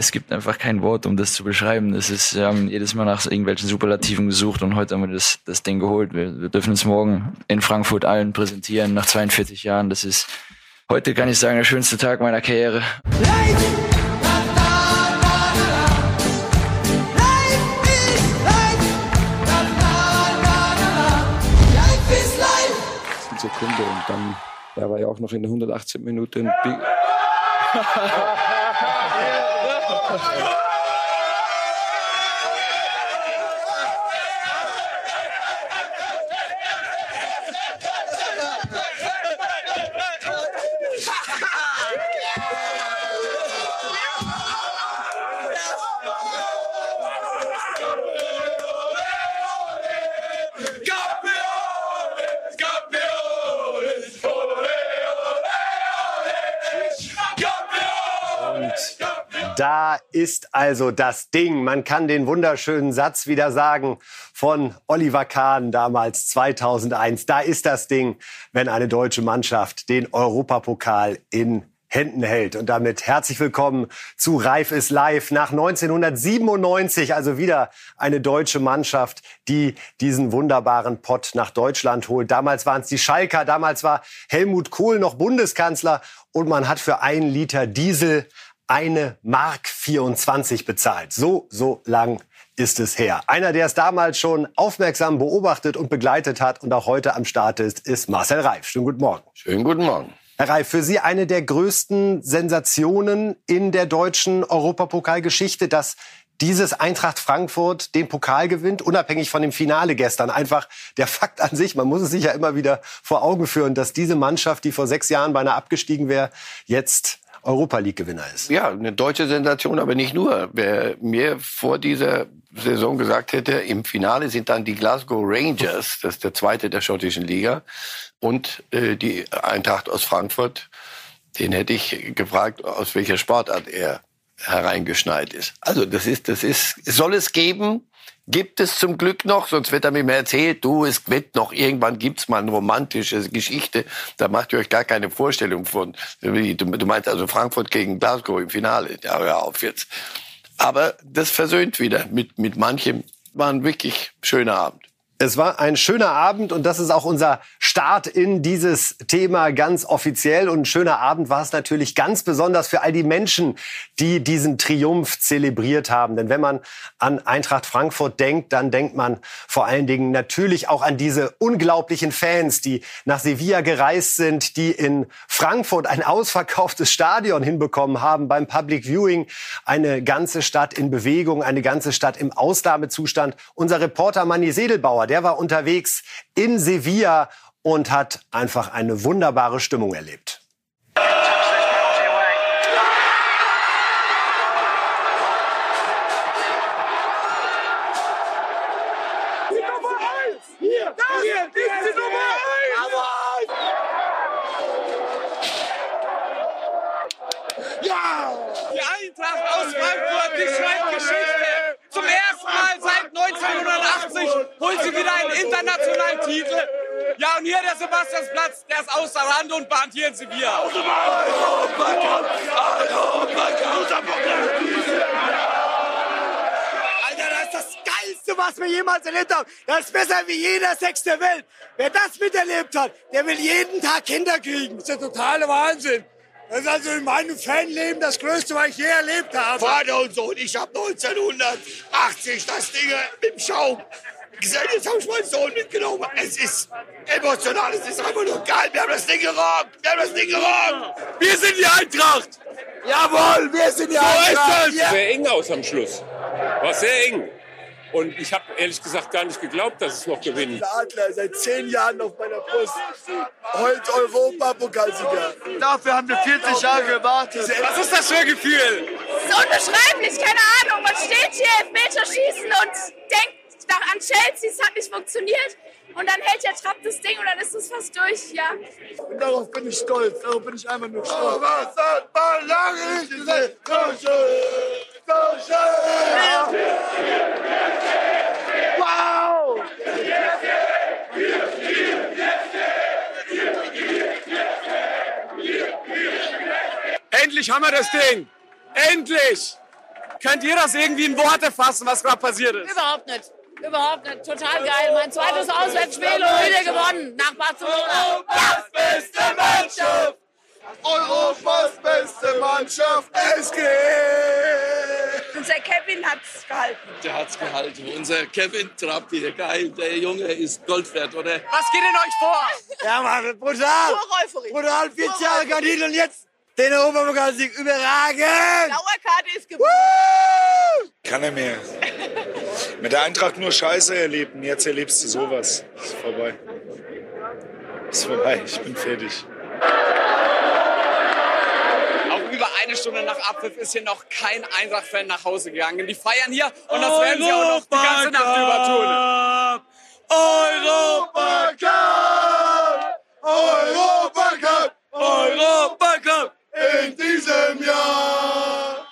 es gibt einfach kein Wort, um das zu beschreiben. Das ist, wir haben jedes Mal nach irgendwelchen Superlativen gesucht und heute haben wir das, das Ding geholt. Wir, wir dürfen es morgen in Frankfurt allen präsentieren nach 42 Jahren. Das ist heute, kann ich sagen, der schönste Tag meiner Karriere. Sekunde und dann, er war ja auch noch in der 118 Minute. Da Oh, my God! Ist also das Ding. Man kann den wunderschönen Satz wieder sagen von Oliver Kahn damals 2001. Da ist das Ding, wenn eine deutsche Mannschaft den Europapokal in Händen hält. Und damit herzlich willkommen zu Reif ist live nach 1997, also wieder eine deutsche Mannschaft, die diesen wunderbaren Pott nach Deutschland holt. Damals waren es die Schalker, damals war Helmut Kohl noch Bundeskanzler und man hat für einen Liter Diesel eine Mark 24 bezahlt. So, so lang ist es her. Einer, der es damals schon aufmerksam beobachtet und begleitet hat und auch heute am Start ist, ist Marcel Reif. Schönen guten Morgen. Schönen guten Morgen. Herr Reif, für Sie eine der größten Sensationen in der deutschen Europapokalgeschichte, dass dieses Eintracht Frankfurt den Pokal gewinnt, unabhängig von dem Finale gestern. Einfach der Fakt an sich, man muss es sich ja immer wieder vor Augen führen, dass diese Mannschaft, die vor sechs Jahren beinahe abgestiegen wäre, jetzt Europa League-Gewinner ist. Ja, eine deutsche Sensation, aber nicht nur. Wer mir vor dieser Saison gesagt hätte, im Finale sind dann die Glasgow Rangers, das ist der zweite der schottischen Liga, und äh, die Eintracht aus Frankfurt, den hätte ich gefragt, aus welcher Sportart er hereingeschneit ist. Also das ist, das ist, soll es geben, gibt es zum Glück noch, sonst wird er mir erzählt, du, es wird noch, irgendwann gibt's mal eine romantische Geschichte, da macht ihr euch gar keine Vorstellung von. Du, meinst also Frankfurt gegen Glasgow im Finale, ja, hör auf jetzt. Aber das versöhnt wieder mit, mit manchem, war ein wirklich schöner Abend. Es war ein schöner Abend und das ist auch unser Start in dieses Thema ganz offiziell. Und ein schöner Abend war es natürlich ganz besonders für all die Menschen, die diesen Triumph zelebriert haben. Denn wenn man an Eintracht Frankfurt denkt, dann denkt man vor allen Dingen natürlich auch an diese unglaublichen Fans, die nach Sevilla gereist sind, die in Frankfurt ein ausverkauftes Stadion hinbekommen haben beim Public Viewing. Eine ganze Stadt in Bewegung, eine ganze Stadt im Ausnahmezustand. Unser Reporter Manni Sedelbauer, der war unterwegs in Sevilla und hat einfach eine wunderbare Stimmung erlebt. Der Sebastiansplatz, der ist außer Rand und Bahn hier in Sevilla. Alter, das ist das Geilste, was wir jemals erlebt haben. Das ist besser wie jeder Sex der Welt. Wer das miterlebt hat, der will jeden Tag Kinder kriegen. Das ist der totale Wahnsinn. Das ist also in meinem Fanleben das Größte, was ich je erlebt habe. Vater und Sohn, ich habe 1980 das Ding mit dem Schaum gesehen. Jetzt habe ich meinen Sohn mitgenommen. Es ist emotional, es ist einfach nur geil. Wir haben das Ding gerockt. Wir haben das Ding gerockt. Wir sind die Eintracht. Jawohl, wir sind die Eintracht. Es sah sehr eng aus am Schluss. War sehr eng. Und ich habe ehrlich gesagt gar nicht geglaubt, dass es noch gewinnen. Der Adler seit zehn Jahren auf meiner Brust. Heute Europapokalsieger. Dafür haben wir 40 Jahre gewartet. Was ist das für ein Gefühl? ist unbeschreiblich, keine Ahnung. Man steht hier, Elfmeter schießen und denkt nach an Chelsea, es hat nicht funktioniert. Und dann hält der Trapp das Ding und dann ist es fast durch, ja. Und darauf bin ich stolz. Darauf bin ich einfach nur stolz. Was hat man lange nicht gesehen? So schön, so schön. Wow! Endlich haben wir das Ding. Endlich. Könnt ihr das irgendwie in Worte fassen, was gerade passiert ist? Überhaupt nicht. Überhaupt nicht. Total geil. Mein zweites Auswärtsspiel und wieder gewonnen nach Barcelona. Europas beste Mannschaft! Europas beste Mannschaft! Es geht! Unser Kevin hat's gehalten. Der hat's gehalten. Unser Kevin Trapp, der geil, der Junge ist Gold wert, oder? Was geht in euch vor? Ja, Mann, brutal. Brutal, 40 Jahre Gardinen und jetzt den Europapokalsieg. Überragend. Dauerkarte ist gewonnen. Keine mehr. Mit der Eintracht nur Scheiße erlebt und jetzt erlebst du sowas. Ist vorbei. Ist vorbei, ich bin fertig. Auch über eine Stunde nach Abpfiff ist hier noch kein Eintracht-Fan nach Hause gegangen. Die feiern hier und das werden sie auch noch die ganze Nacht über tun. Europacup! Europacup! Europacup! In diesem Jahr!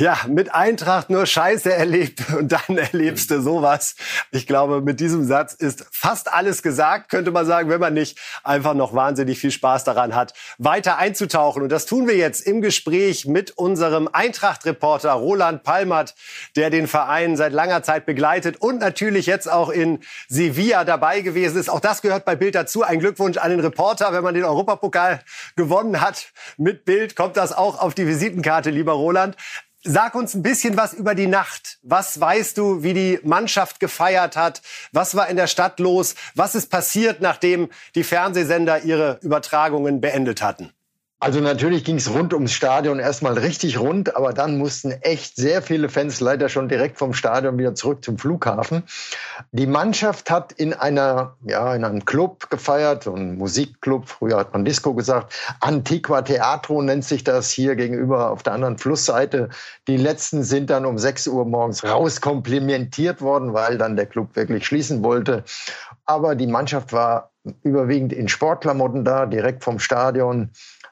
Ja, mit Eintracht nur Scheiße erlebt und dann erlebst du sowas. Ich glaube, mit diesem Satz ist fast alles gesagt, könnte man sagen, wenn man nicht einfach noch wahnsinnig viel Spaß daran hat, weiter einzutauchen. Und das tun wir jetzt im Gespräch mit unserem Eintracht-Reporter Roland Palmert, der den Verein seit langer Zeit begleitet und natürlich jetzt auch in Sevilla dabei gewesen ist. Auch das gehört bei Bild dazu. Ein Glückwunsch an den Reporter, wenn man den Europapokal gewonnen hat. Mit Bild kommt das auch auf die Visitenkarte, lieber Roland. Sag uns ein bisschen was über die Nacht. Was weißt du, wie die Mannschaft gefeiert hat? Was war in der Stadt los? Was ist passiert, nachdem die Fernsehsender ihre Übertragungen beendet hatten? Also natürlich ging es rund ums Stadion erstmal richtig rund, aber dann mussten echt sehr viele Fans leider schon direkt vom Stadion wieder zurück zum Flughafen. Die Mannschaft hat in einer, ja, in einem Club gefeiert, so ein Musikclub, früher hat man Disco gesagt. Antiqua Teatro nennt sich das hier gegenüber auf der anderen Flussseite. Die letzten sind dann um 6 Uhr morgens rauskomplimentiert worden, weil dann der Club wirklich schließen wollte. Aber die Mannschaft war überwiegend in Sportklamotten da, direkt vom Stadion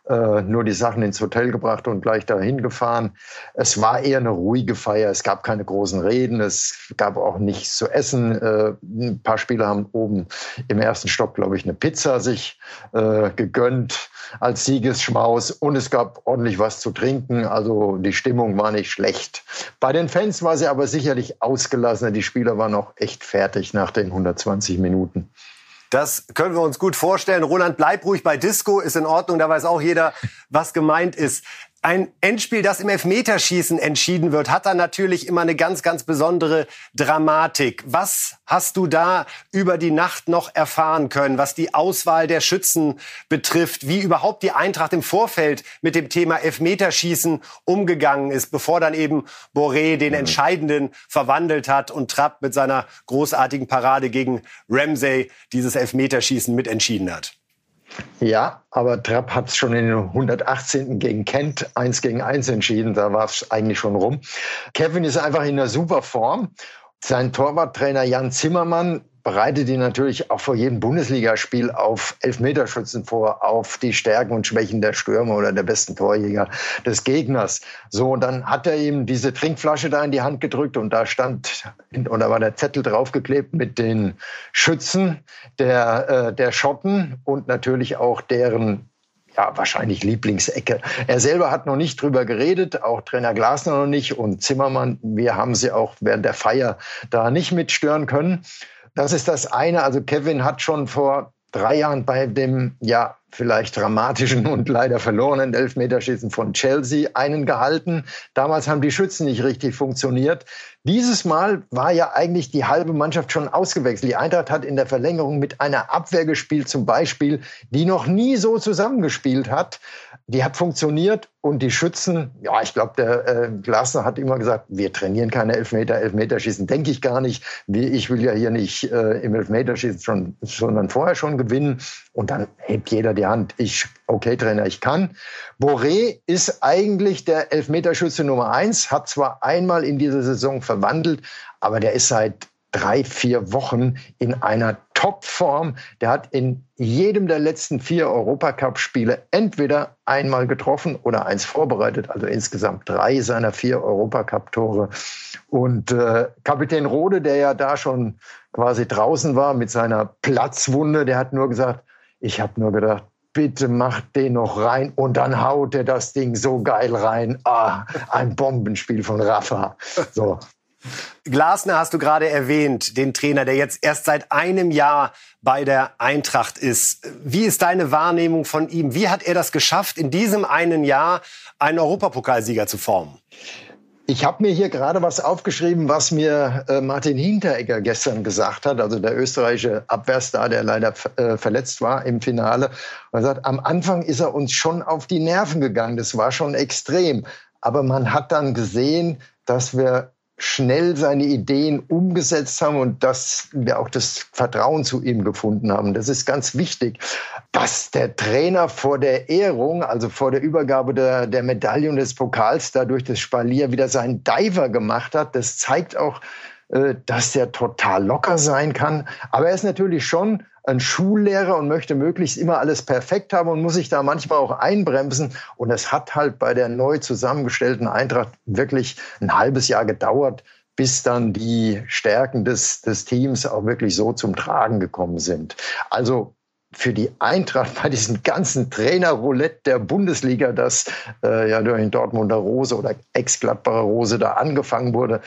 äh, nur die Sachen ins Hotel gebracht und gleich dahin gefahren. Es war eher eine ruhige Feier. Es gab keine großen Reden. Es gab auch nichts zu essen. Äh, ein paar Spieler haben oben im ersten Stock, glaube ich, eine Pizza sich äh, gegönnt als Siegesschmaus und es gab ordentlich was zu trinken. Also die Stimmung war nicht schlecht. Bei den Fans war sie aber sicherlich ausgelassen. Die Spieler waren auch echt fertig nach den 120 Minuten. Das können wir uns gut vorstellen. Roland, bleib ruhig bei Disco, ist in Ordnung, da weiß auch jeder, was gemeint ist. Ein Endspiel, das im Elfmeterschießen entschieden wird, hat dann natürlich immer eine ganz, ganz besondere Dramatik. Was hast du da über die Nacht noch erfahren können, was die Auswahl der Schützen betrifft, wie überhaupt die Eintracht im Vorfeld mit dem Thema Elfmeterschießen umgegangen ist, bevor dann eben Boré den entscheidenden verwandelt hat und Trapp mit seiner großartigen Parade gegen Ramsey dieses Elfmeterschießen mitentschieden hat? Ja, aber Trapp hat es schon in den 118. gegen Kent 1 gegen 1 entschieden. Da war es eigentlich schon rum. Kevin ist einfach in einer super Form. Sein Torwarttrainer Jan Zimmermann bereitet ihn natürlich auch vor jedem Bundesligaspiel auf Elfmeterschützen vor, auf die Stärken und Schwächen der Stürmer oder der besten Torjäger des Gegners. So, und dann hat er ihm diese Trinkflasche da in die Hand gedrückt und da stand, oder war der Zettel draufgeklebt mit den Schützen der, äh, der Schotten und natürlich auch deren ja, wahrscheinlich Lieblingsecke. Er selber hat noch nicht drüber geredet, auch Trainer Glasner noch nicht und Zimmermann. Wir haben sie auch während der Feier da nicht mitstören können. Das ist das eine. Also Kevin hat schon vor drei Jahren bei dem ja vielleicht dramatischen und leider verlorenen Elfmeterschießen von Chelsea einen gehalten. Damals haben die Schützen nicht richtig funktioniert. Dieses Mal war ja eigentlich die halbe Mannschaft schon ausgewechselt. Die Eintracht hat in der Verlängerung mit einer Abwehr gespielt, zum Beispiel, die noch nie so zusammengespielt hat. Die hat funktioniert und die Schützen, ja, ich glaube, der äh, Glasner hat immer gesagt, wir trainieren keine Elfmeter, Elfmeterschießen denke ich gar nicht. Ich will ja hier nicht äh, im Elfmeterschießen schon, sondern vorher schon gewinnen. Und dann hebt jeder die Hand. Ich, okay, Trainer, ich kann. Boré ist eigentlich der Elfmeterschütze Nummer eins, hat zwar einmal in dieser Saison verwandelt, aber der ist seit drei, vier Wochen in einer Topform. Der hat in jedem der letzten vier Europacup-Spiele entweder einmal getroffen oder eins vorbereitet, also insgesamt drei seiner vier Europacup-Tore. Und äh, Kapitän Rode, der ja da schon quasi draußen war mit seiner Platzwunde, der hat nur gesagt, Ich habe nur gedacht, bitte macht den noch rein und dann haut er das Ding so geil rein. Ah, ein Bombenspiel von Rafa. So. Glasner hast du gerade erwähnt, den Trainer, der jetzt erst seit einem Jahr bei der Eintracht ist. Wie ist deine Wahrnehmung von ihm? Wie hat er das geschafft, in diesem einen Jahr einen Europapokalsieger zu formen? Ich habe mir hier gerade was aufgeschrieben, was mir äh, Martin Hinteregger gestern gesagt hat, also der österreichische Abwehrstar, der leider äh, verletzt war im Finale. Und er sagt, am Anfang ist er uns schon auf die Nerven gegangen. Das war schon extrem. Aber man hat dann gesehen, dass wir schnell seine Ideen umgesetzt haben und dass wir auch das Vertrauen zu ihm gefunden haben. Das ist ganz wichtig. Dass der Trainer vor der Ehrung, also vor der Übergabe der, der Medaille und des Pokals, dadurch das Spalier wieder seinen Diver gemacht hat, das zeigt auch, äh, dass der total locker sein kann. Aber er ist natürlich schon ein Schullehrer und möchte möglichst immer alles perfekt haben und muss sich da manchmal auch einbremsen. Und es hat halt bei der neu zusammengestellten Eintracht wirklich ein halbes Jahr gedauert, bis dann die Stärken des, des Teams auch wirklich so zum Tragen gekommen sind. Also für die Eintracht bei diesem ganzen Trainerroulette der Bundesliga, das äh, ja durch den Dortmunder Rose oder Ex-Gladbacher Rose da angefangen wurde,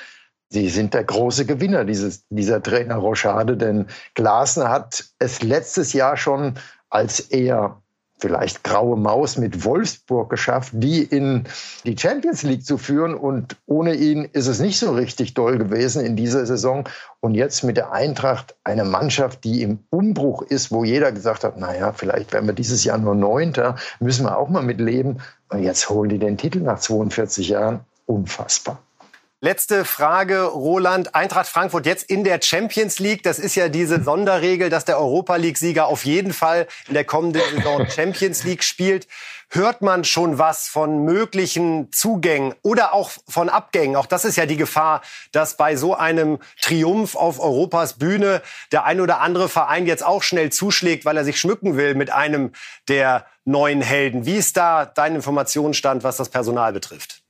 Sie sind der große Gewinner dieses, dieser Trainerrochade, denn Glasner hat es letztes Jahr schon als eher vielleicht graue Maus mit Wolfsburg geschafft, die in die Champions League zu führen. Und ohne ihn ist es nicht so richtig doll gewesen in dieser Saison. Und jetzt mit der Eintracht eine Mannschaft, die im Umbruch ist, wo jeder gesagt hat, naja, vielleicht werden wir dieses Jahr nur Neunter, müssen wir auch mal mitleben. Und jetzt holen die den Titel nach 42 Jahren. Unfassbar. Letzte Frage, Roland. Eintracht Frankfurt jetzt in der Champions League. Das ist ja diese Sonderregel, dass der Europa League-Sieger auf jeden Fall in der kommenden Saison Champions League spielt. Hört man schon was von möglichen Zugängen oder auch von Abgängen? Auch das ist ja die Gefahr, dass bei so einem Triumph auf Europas Bühne der ein oder andere Verein jetzt auch schnell zuschlägt, weil er sich schmücken will mit einem der neuen Helden. Wie ist da dein Informationsstand, was das Personal betrifft?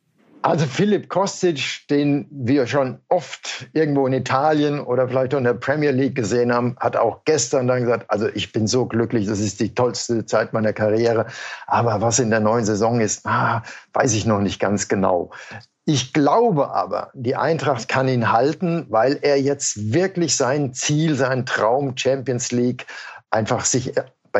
Also Philipp Kostic, den wir schon oft irgendwo in Italien oder vielleicht auch in der Premier League gesehen haben, hat auch gestern dann gesagt, also ich bin so glücklich, das ist die tollste Zeit meiner Karriere. Aber was in der neuen Saison ist, ah, weiß ich noch nicht ganz genau. Ich glaube aber, die Eintracht kann ihn halten, weil er jetzt wirklich sein Ziel, sein Traum Champions League einfach sich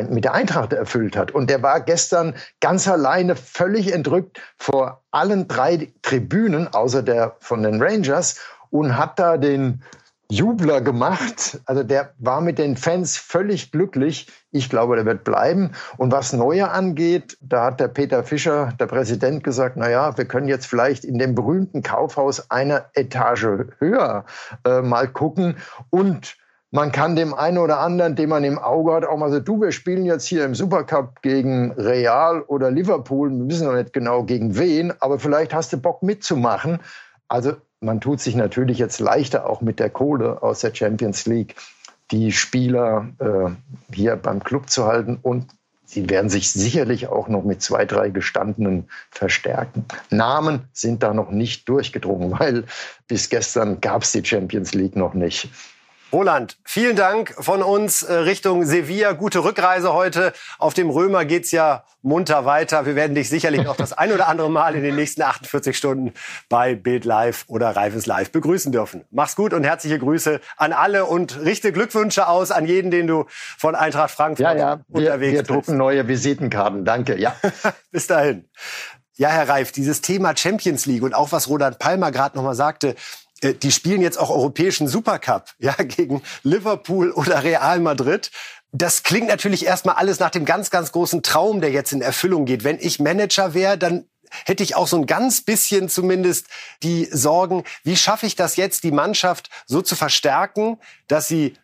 mit der Eintracht erfüllt hat. Und der war gestern ganz alleine völlig entrückt vor allen drei Tribünen, außer der von den Rangers, und hat da den Jubler gemacht. Also der war mit den Fans völlig glücklich. Ich glaube, der wird bleiben. Und was Neue angeht, da hat der Peter Fischer, der Präsident, gesagt, na ja, wir können jetzt vielleicht in dem berühmten Kaufhaus eine Etage höher äh, mal gucken und man kann dem einen oder anderen, den man im Auge hat, auch mal sagen, du, wir spielen jetzt hier im Supercup gegen Real oder Liverpool, wir wissen noch nicht genau gegen wen, aber vielleicht hast du Bock mitzumachen. Also man tut sich natürlich jetzt leichter auch mit der Kohle aus der Champions League, die Spieler äh, hier beim Club zu halten und sie werden sich sicherlich auch noch mit zwei, drei gestandenen verstärken. Namen sind da noch nicht durchgedrungen, weil bis gestern gab es die Champions League noch nicht. Roland, vielen Dank von uns äh, Richtung Sevilla. Gute Rückreise heute. Auf dem Römer geht's ja munter weiter. Wir werden dich sicherlich noch das ein oder andere Mal in den nächsten 48 Stunden bei Bild Live oder Reifes Live begrüßen dürfen. Mach's gut und herzliche Grüße an alle und richte Glückwünsche aus an jeden, den du von Eintracht Frankfurt ja, ja. unterwegs bist. Wir drucken neue Visitenkarten. Danke. Ja. Bis dahin. Ja, Herr Reif, dieses Thema Champions League und auch was Roland Palmer gerade noch mal sagte, die spielen jetzt auch europäischen Supercup, ja, gegen Liverpool oder Real Madrid. Das klingt natürlich erstmal alles nach dem ganz, ganz großen Traum, der jetzt in Erfüllung geht. Wenn ich Manager wäre, dann hätte ich auch so ein ganz bisschen zumindest die Sorgen, wie schaffe ich das jetzt, die Mannschaft so zu verstärken, dass sie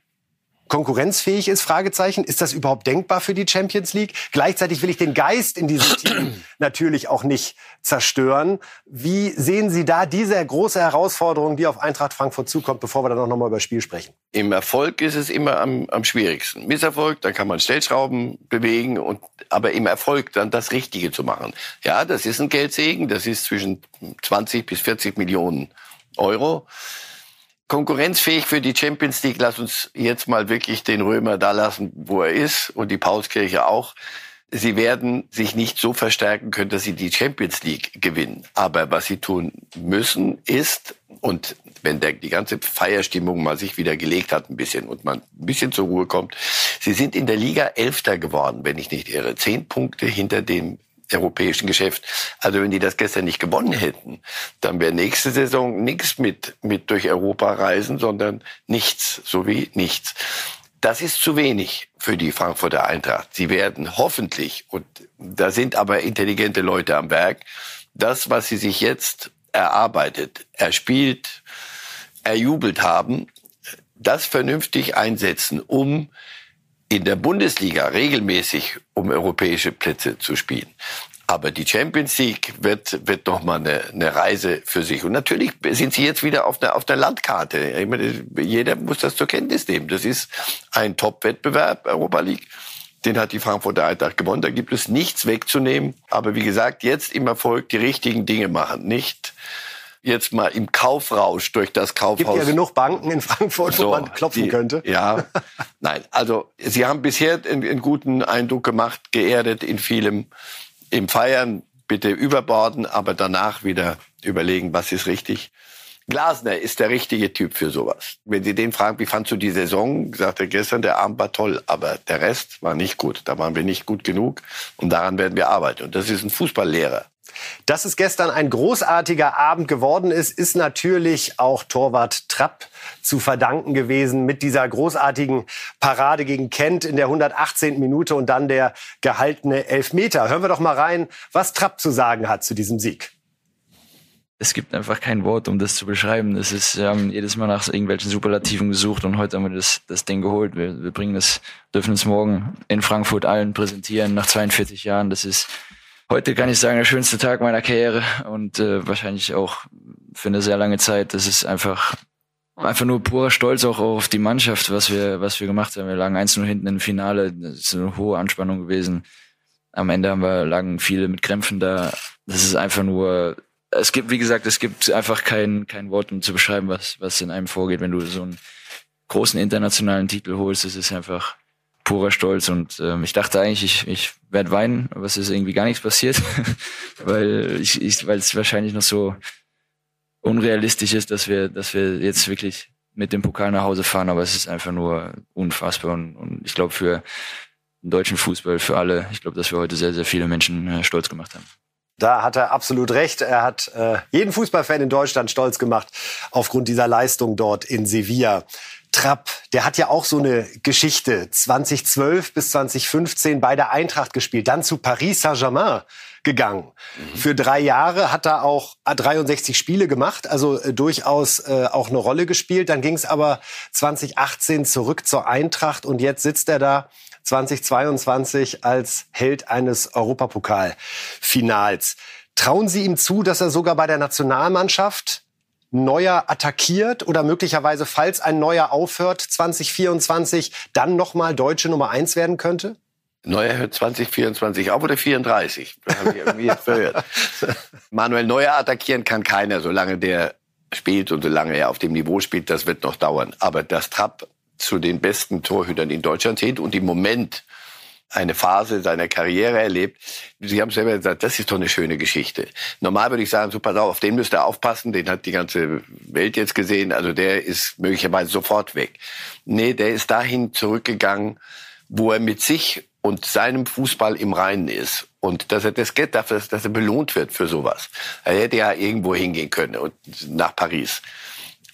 konkurrenzfähig ist? Fragezeichen. Ist das überhaupt denkbar für die Champions League? Gleichzeitig will ich den Geist in diesem Team natürlich auch nicht zerstören. Wie sehen Sie da diese große Herausforderung, die auf Eintracht Frankfurt zukommt, bevor wir dann auch nochmal über das Spiel sprechen? Im Erfolg ist es immer am, am schwierigsten. Misserfolg, da kann man Stellschrauben bewegen und aber im Erfolg dann das Richtige zu machen. Ja, das ist ein Geldsegen. Das ist zwischen 20 bis 40 Millionen Euro. Konkurrenzfähig für die Champions League. Lass uns jetzt mal wirklich den Römer da lassen, wo er ist und die Paulskirche auch. Sie werden sich nicht so verstärken können, dass sie die Champions League gewinnen. Aber was sie tun müssen, ist, und wenn der, die ganze Feierstimmung mal sich wieder gelegt hat ein bisschen und man ein bisschen zur Ruhe kommt, sie sind in der Liga Elfter geworden, wenn ich nicht irre. Zehn Punkte hinter dem europäischen Geschäft. Also wenn die das gestern nicht gewonnen hätten, dann wäre nächste Saison nichts mit, mit durch Europa reisen, sondern nichts, so wie nichts. Das ist zu wenig für die Frankfurter Eintracht. Sie werden hoffentlich, und da sind aber intelligente Leute am Werk, das, was sie sich jetzt erarbeitet, erspielt, erjubelt haben, das vernünftig einsetzen, um in der Bundesliga regelmäßig um europäische Plätze zu spielen. Aber die Champions League wird, wird noch mal eine, eine Reise für sich. Und natürlich sind sie jetzt wieder auf der, auf der Landkarte. Ich meine, jeder muss das zur Kenntnis nehmen. Das ist ein Top-Wettbewerb, Europa League. Den hat die Frankfurter Eintracht gewonnen. Da gibt es nichts wegzunehmen. Aber wie gesagt, jetzt im Erfolg die richtigen Dinge machen. Nicht jetzt mal im Kaufrausch durch das Kaufhaus. Gibt ja genug Banken in Frankfurt, so, wo man klopfen die, könnte. Ja, nein. Also Sie haben bisher einen, einen guten Eindruck gemacht, geerdet in vielem. Im Feiern bitte überborden, aber danach wieder überlegen, was ist richtig. Glasner ist der richtige Typ für sowas. Wenn Sie den fragen, wie fandst du die Saison, sagt er gestern, der Abend war toll, aber der Rest war nicht gut. Da waren wir nicht gut genug und daran werden wir arbeiten. Und das ist ein Fußballlehrer. Dass es gestern ein großartiger Abend geworden ist, ist natürlich auch Torwart Trapp zu verdanken gewesen mit dieser großartigen Parade gegen Kent in der 118. Minute und dann der gehaltene Elfmeter. Hören wir doch mal rein, was Trapp zu sagen hat zu diesem Sieg es gibt einfach kein Wort, um das zu beschreiben. Es ist, haben jedes Mal nach irgendwelchen Superlativen gesucht und heute haben wir das, das Ding geholt. Wir, wir bringen es, dürfen es morgen in Frankfurt allen präsentieren nach 42 Jahren. Das ist heute kann ich sagen der schönste Tag meiner Karriere und äh, wahrscheinlich auch für eine sehr lange Zeit. Das ist einfach einfach nur purer Stolz auch auf die Mannschaft, was wir was wir gemacht haben. Wir lagen eins nur hinten im Finale. Das ist eine hohe Anspannung gewesen. Am Ende haben wir lagen viele mit Krämpfen da. Das ist einfach nur es gibt, wie gesagt, es gibt einfach kein, kein Wort, um zu beschreiben, was, was in einem vorgeht, wenn du so einen großen internationalen Titel holst. Es ist einfach purer Stolz und ähm, ich dachte eigentlich, ich, ich werde weinen, aber es ist irgendwie gar nichts passiert, weil ich, ich weil es wahrscheinlich noch so unrealistisch ist, dass wir, dass wir jetzt wirklich mit dem Pokal nach Hause fahren, aber es ist einfach nur unfassbar und, und ich glaube für den deutschen Fußball, für alle, ich glaube, dass wir heute sehr, sehr viele Menschen äh, stolz gemacht haben. Da hat er absolut recht. Er hat äh, jeden Fußballfan in Deutschland stolz gemacht aufgrund dieser Leistung dort in Sevilla. Trapp, der hat ja auch so eine Geschichte. 2012 bis 2015 bei der Eintracht gespielt, dann zu Paris Saint-Germain gegangen. Mhm. Für drei Jahre hat er auch 63 Spiele gemacht, also äh, durchaus äh, auch eine Rolle gespielt. Dann ging es aber 2018 zurück zur Eintracht und jetzt sitzt er da 2022 als Held eines Europapokalfinals. Trauen Sie ihm zu, dass er sogar bei der Nationalmannschaft Neuer attackiert oder möglicherweise, falls ein Neuer aufhört, 2024 dann nochmal deutsche Nummer eins werden könnte? Neuer hört 2024 auf oder 34? Habe ich irgendwie jetzt verhört. Manuel Neuer attackieren kann keiner, solange der spielt und solange er auf dem Niveau spielt, das wird noch dauern. Aber dass Trapp zu den besten Torhütern in Deutschland zählt und im Moment eine Phase seiner Karriere erlebt. Sie haben selber gesagt, das ist doch eine schöne Geschichte. Normal würde ich sagen, so pass auf, auf den müsst ihr aufpassen, den hat die ganze Welt jetzt gesehen, also der ist möglicherweise sofort weg. Nee, der ist dahin zurückgegangen, wo er mit sich und seinem Fußball im Reinen ist. Und dass er das geht dafür, dass er belohnt wird für sowas. Er hätte ja irgendwo hingehen können und nach Paris.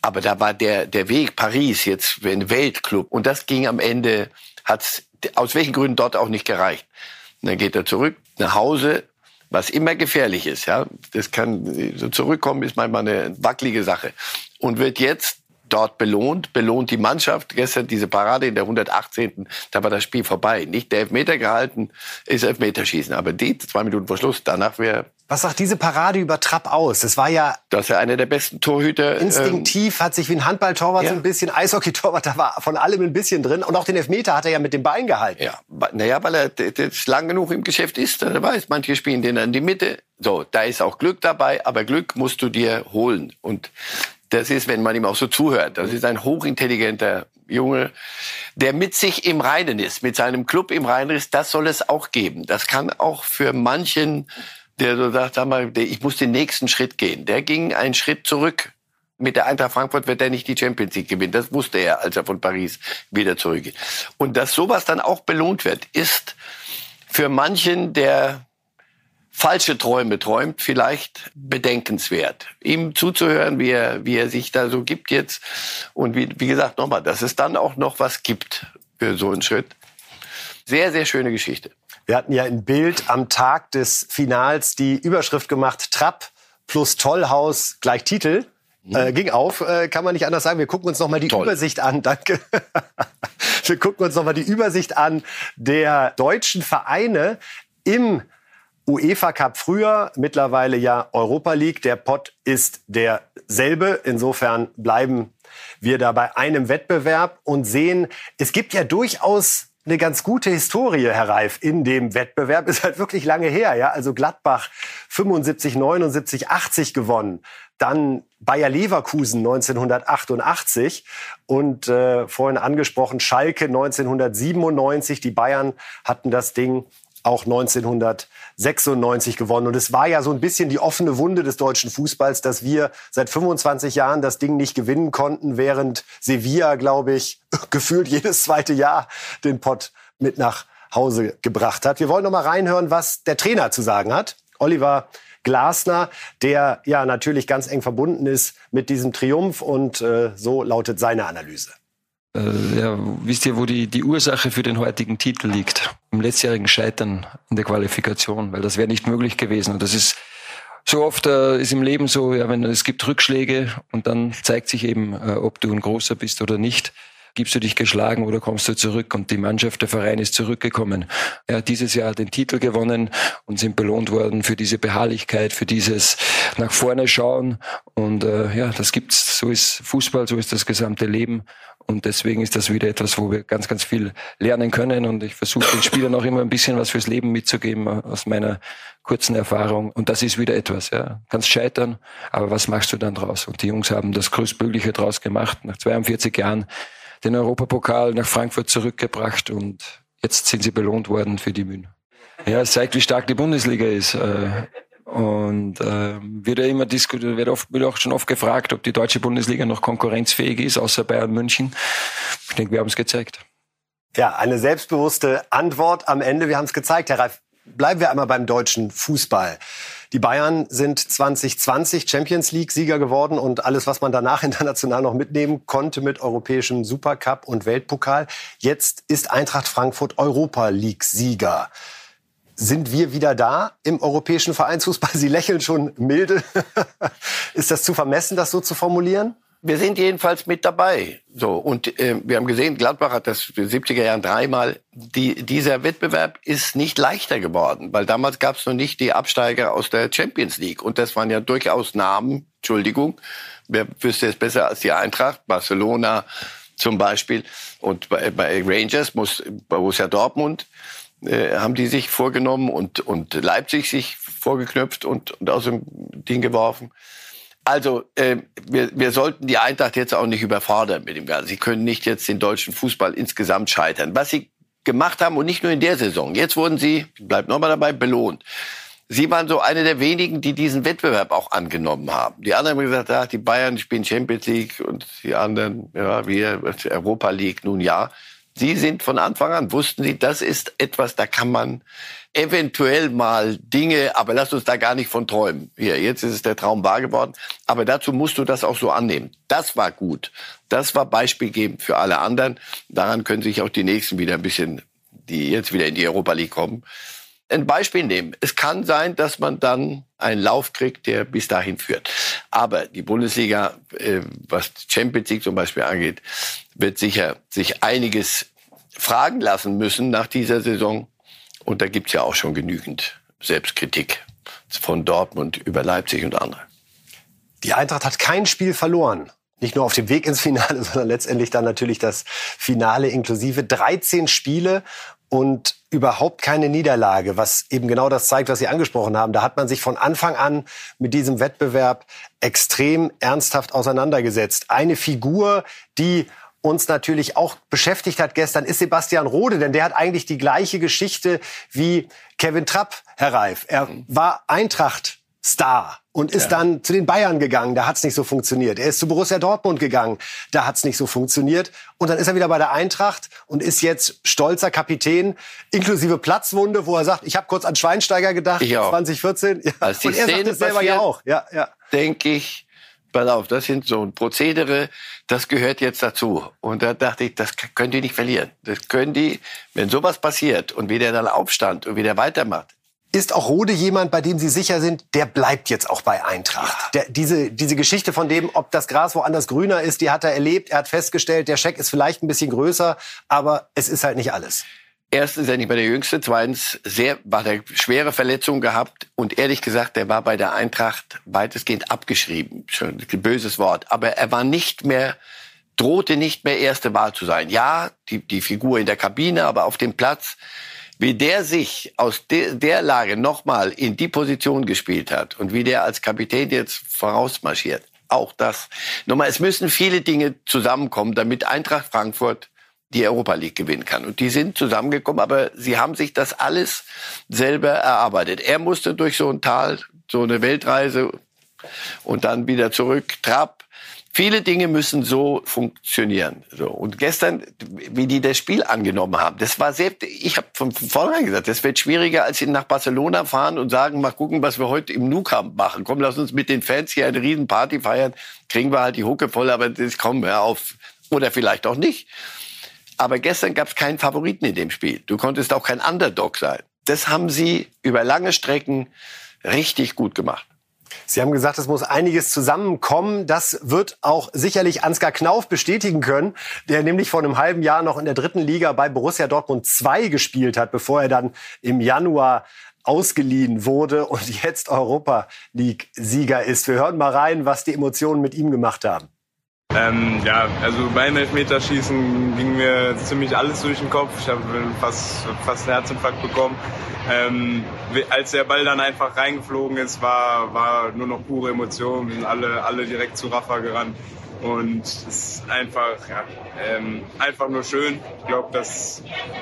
Aber da war der, der Weg Paris jetzt ein Weltclub. Und das ging am Ende, hat's aus welchen Gründen dort auch nicht gereicht. Und dann geht er zurück nach Hause, was immer gefährlich ist. Ja, das kann so zurückkommen ist manchmal eine wackelige Sache und wird jetzt dort belohnt, belohnt die Mannschaft. Gestern diese Parade in der 118. Da war das Spiel vorbei. Nicht der Elfmeter gehalten, ist Elfmeterschießen. Aber die zwei Minuten vor Schluss, danach wäre was sagt diese Parade über Trapp aus? Das war ja. Das ist ja einer der besten Torhüter. Ähm, Instinktiv, ähm, hat sich wie ein Handballtorwart ja. so ein bisschen, Eishockeytorwart, da war von allem ein bisschen drin. Und auch den Elfmeter hat er ja mit dem Bein gehalten. Ja, naja, weil er das lang genug im Geschäft ist. Er weiß, manche spielen den in die Mitte. So, da ist auch Glück dabei, aber Glück musst du dir holen. Und das ist, wenn man ihm auch so zuhört, das ist ein hochintelligenter Junge, der mit sich im Reinen ist, mit seinem Club im Reinen ist, das soll es auch geben. Das kann auch für manchen, der so sagt, sag mal, ich muss den nächsten Schritt gehen. Der ging einen Schritt zurück. Mit der Eintracht Frankfurt wird er nicht die Champions League gewinnen. Das wusste er, als er von Paris wieder zurückgeht. Und dass sowas dann auch belohnt wird, ist für manchen, der falsche Träume träumt, vielleicht bedenkenswert. Ihm zuzuhören, wie er, wie er sich da so gibt jetzt. Und wie, wie gesagt, nochmal, dass es dann auch noch was gibt für so einen Schritt. Sehr, sehr schöne Geschichte. Wir hatten ja in Bild am Tag des Finals die Überschrift gemacht, Trapp plus Tollhaus gleich Titel. Mhm. Äh, ging auf, äh, kann man nicht anders sagen. Wir gucken uns noch mal die Toll. Übersicht an. Danke. Wir gucken uns noch mal die Übersicht an der deutschen Vereine im UEFA Cup früher, mittlerweile ja Europa League. Der Pott ist derselbe. Insofern bleiben wir da bei einem Wettbewerb und sehen, es gibt ja durchaus eine ganz gute Historie, Herr Reif, in dem Wettbewerb. Ist halt wirklich lange her, ja. Also Gladbach 75, 79, 80 gewonnen. Dann Bayer Leverkusen 1988 und äh, vorhin angesprochen Schalke 1997. Die Bayern hatten das Ding auch 1996 gewonnen. Und es war ja so ein bisschen die offene Wunde des deutschen Fußballs, dass wir seit 25 Jahren das Ding nicht gewinnen konnten, während Sevilla, glaube ich, gefühlt jedes zweite Jahr den Pott mit nach Hause gebracht hat. Wir wollen noch mal reinhören, was der Trainer zu sagen hat. Oliver Glasner, der ja natürlich ganz eng verbunden ist mit diesem Triumph und äh, so lautet seine Analyse. Äh, ja, wisst ihr, wo die, die Ursache für den heutigen Titel liegt? Im letztjährigen Scheitern in der Qualifikation, weil das wäre nicht möglich gewesen. Und das ist so oft äh, ist im Leben so, ja, wenn es gibt Rückschläge und dann zeigt sich eben, äh, ob du ein großer bist oder nicht gibst du dich geschlagen oder kommst du zurück? Und die Mannschaft, der Verein ist zurückgekommen. Er hat dieses Jahr den Titel gewonnen und sind belohnt worden für diese Beharrlichkeit, für dieses nach vorne schauen. Und äh, ja, das gibt's. So ist Fußball, so ist das gesamte Leben. Und deswegen ist das wieder etwas, wo wir ganz, ganz viel lernen können. Und ich versuche den Spielern auch immer ein bisschen was fürs Leben mitzugeben aus meiner kurzen Erfahrung. Und das ist wieder etwas, ja. Kannst scheitern, aber was machst du dann draus? Und die Jungs haben das Größtmögliche draus gemacht. Nach 42 Jahren den Europapokal nach Frankfurt zurückgebracht und jetzt sind sie belohnt worden für die Mühen. Ja, es zeigt, wie stark die Bundesliga ist. Äh, und äh, wird ja immer diskutiert, wird, oft, wird auch schon oft gefragt, ob die deutsche Bundesliga noch konkurrenzfähig ist, außer Bayern München. Ich denke, wir haben es gezeigt. Ja, eine selbstbewusste Antwort am Ende. Wir haben es gezeigt, Herr Reif. Bleiben wir einmal beim deutschen Fußball. Die Bayern sind 2020 Champions League-Sieger geworden und alles, was man danach international noch mitnehmen konnte mit europäischem Supercup und Weltpokal. Jetzt ist Eintracht Frankfurt Europa League-Sieger. Sind wir wieder da im europäischen Vereinsfußball? Sie lächeln schon milde. ist das zu vermessen, das so zu formulieren? Wir sind jedenfalls mit dabei. So und äh, wir haben gesehen, Gladbach hat das in den 70er Jahren dreimal. Die, dieser Wettbewerb ist nicht leichter geworden, weil damals gab es noch nicht die Absteiger aus der Champions League und das waren ja durchaus Namen. Entschuldigung, wer wüsste es besser als die Eintracht, Barcelona zum Beispiel und bei, bei Rangers, muss, Borussia Dortmund äh, haben die sich vorgenommen und und Leipzig sich vorgeknöpft und, und aus dem Ding geworfen. Also äh, wir, wir sollten die Eintracht jetzt auch nicht überfordern mit dem Ganzen. Sie können nicht jetzt den deutschen Fußball insgesamt scheitern. Was sie gemacht haben und nicht nur in der Saison. Jetzt wurden sie, bleibt nochmal dabei, belohnt. Sie waren so eine der wenigen, die diesen Wettbewerb auch angenommen haben. Die anderen haben gesagt, ach, die Bayern spielen Champions League und die anderen, ja, wir Europa League, nun ja. Sie sind von Anfang an, wussten Sie, das ist etwas, da kann man eventuell mal Dinge, aber lass uns da gar nicht von träumen. Hier, jetzt ist es der Traum wahr geworden. Aber dazu musst du das auch so annehmen. Das war gut. Das war beispielgebend für alle anderen. Daran können sich auch die Nächsten wieder ein bisschen, die jetzt wieder in die Europa League kommen, ein Beispiel nehmen. Es kann sein, dass man dann einen Lauf kriegt, der bis dahin führt. Aber die Bundesliga, äh, was Champions League zum Beispiel angeht, wird sicher sich einiges fragen lassen müssen nach dieser Saison. Und da gibt's ja auch schon genügend Selbstkritik von Dortmund über Leipzig und andere. Die Eintracht hat kein Spiel verloren. Nicht nur auf dem Weg ins Finale, sondern letztendlich dann natürlich das Finale inklusive 13 Spiele und überhaupt keine Niederlage, was eben genau das zeigt, was Sie angesprochen haben. Da hat man sich von Anfang an mit diesem Wettbewerb extrem ernsthaft auseinandergesetzt. Eine Figur, die uns natürlich auch beschäftigt hat gestern, ist Sebastian Rode, denn der hat eigentlich die gleiche Geschichte wie Kevin Trapp, Herr Reif. Er war Eintracht Star und ist ja. dann zu den Bayern gegangen, da hat's nicht so funktioniert. Er ist zu Borussia Dortmund gegangen, da hat's nicht so funktioniert. Und dann ist er wieder bei der Eintracht und ist jetzt stolzer Kapitän, inklusive Platzwunde, wo er sagt, ich habe kurz an Schweinsteiger gedacht, ich auch. 2014. Ja. Als die und er Szene sagt es selber ja auch. Ja, ja. Denke ich, pass auf, das sind so ein Prozedere, das gehört jetzt dazu. Und da dachte ich, das können die nicht verlieren. Das können die, wenn sowas passiert und wie der dann aufstand und wie der weitermacht, ist auch Rode jemand, bei dem Sie sicher sind, der bleibt jetzt auch bei Eintracht? Der, diese, diese Geschichte von dem, ob das Gras woanders grüner ist, die hat er erlebt. Er hat festgestellt, der Scheck ist vielleicht ein bisschen größer, aber es ist halt nicht alles. Erstens ist er nicht mehr der Jüngste. Zweitens sehr, war er schwere Verletzungen gehabt. Und ehrlich gesagt, der war bei der Eintracht weitestgehend abgeschrieben. Schon ein böses Wort. Aber er war nicht mehr, drohte nicht mehr erste Wahl zu sein. Ja, die, die Figur in der Kabine, aber auf dem Platz wie der sich aus de, der Lage nochmal in die Position gespielt hat und wie der als Kapitän jetzt vorausmarschiert. Auch das. Nochmal, es müssen viele Dinge zusammenkommen, damit Eintracht Frankfurt die Europa League gewinnen kann. Und die sind zusammengekommen, aber sie haben sich das alles selber erarbeitet. Er musste durch so ein Tal, so eine Weltreise und dann wieder zurück. Trapp, Viele Dinge müssen so funktionieren. So. Und gestern, wie die das Spiel angenommen haben, das war sehr, ich habe von vornherein gesagt, das wird schwieriger, als sie nach Barcelona fahren und sagen, mal gucken, was wir heute im Nou Camp machen. Komm, lass uns mit den Fans hier eine riesen Party feiern. Kriegen wir halt die Hucke voll, aber das kommen wir auf. Oder vielleicht auch nicht. Aber gestern gab es keinen Favoriten in dem Spiel. Du konntest auch kein Underdog sein. Das haben sie über lange Strecken richtig gut gemacht. Sie haben gesagt, es muss einiges zusammenkommen. Das wird auch sicherlich Ansgar Knauf bestätigen können, der nämlich vor einem halben Jahr noch in der dritten Liga bei Borussia Dortmund 2 gespielt hat, bevor er dann im Januar ausgeliehen wurde und jetzt Europa League Sieger ist. Wir hören mal rein, was die Emotionen mit ihm gemacht haben. Ähm, ja, also beim Elfmeterschießen ging mir ziemlich alles durch den Kopf. Ich habe fast, fast einen Herzinfarkt bekommen. Ähm, als der Ball dann einfach reingeflogen ist, war, war nur noch pure Emotion. Wir sind alle, alle direkt zu Rafa gerannt. Und es ist einfach, ja, ähm, einfach nur schön. Ich glaube, das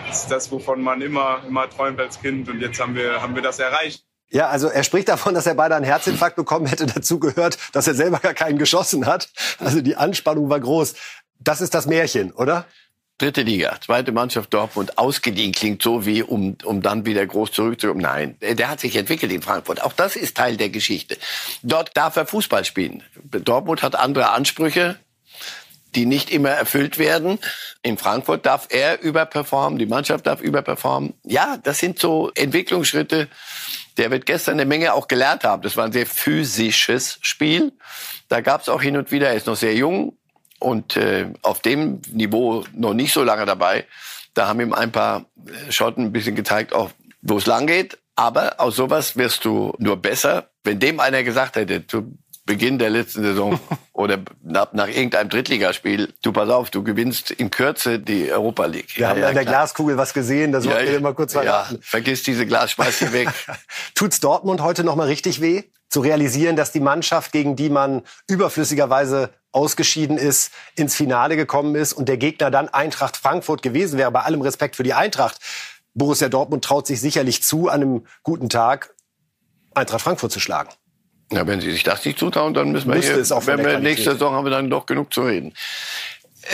ist das, wovon man immer, immer träumt als Kind. Und jetzt haben wir, haben wir das erreicht. Ja, also er spricht davon, dass er beide einen Herzinfarkt bekommen hätte. Dazu gehört, dass er selber gar keinen geschossen hat. Also die Anspannung war groß. Das ist das Märchen, oder? Dritte Liga, zweite Mannschaft Dortmund, ausgeliehen klingt so wie, um, um dann wieder groß zurückzukommen. Nein, der hat sich entwickelt in Frankfurt. Auch das ist Teil der Geschichte. Dort darf er Fußball spielen. Dortmund hat andere Ansprüche, die nicht immer erfüllt werden. In Frankfurt darf er überperformen, die Mannschaft darf überperformen. Ja, das sind so Entwicklungsschritte. Der wird gestern eine Menge auch gelernt haben. Das war ein sehr physisches Spiel. Da gab es auch hin und wieder, er ist noch sehr jung, und äh, auf dem Niveau noch nicht so lange dabei. Da haben ihm ein paar Schotten ein bisschen gezeigt, auch wo es lang geht. Aber aus sowas wirst du nur besser. Wenn dem einer gesagt hätte, zu Beginn der letzten Saison oder nach, nach irgendeinem Drittligaspiel, du pass auf, du gewinnst in Kürze die Europa League. Wir ja, haben ja, an der klar. Glaskugel was gesehen, da sollten ja, wir mal kurz verraten. Ja, vergiss diese Glas, schmeiß sie weg. Tut's Dortmund heute noch mal richtig weh? Zu realisieren, dass die Mannschaft, gegen die man überflüssigerweise ausgeschieden ist, ins Finale gekommen ist und der Gegner dann Eintracht Frankfurt gewesen wäre. Bei allem Respekt für die Eintracht. Borussia Dortmund traut sich sicherlich zu, an einem guten Tag Eintracht Frankfurt zu schlagen. Ja, wenn sie sich das nicht zutrauen, dann müssen wir Müsste hier, es auch wenn wir nächste Saison haben wir dann doch genug zu reden.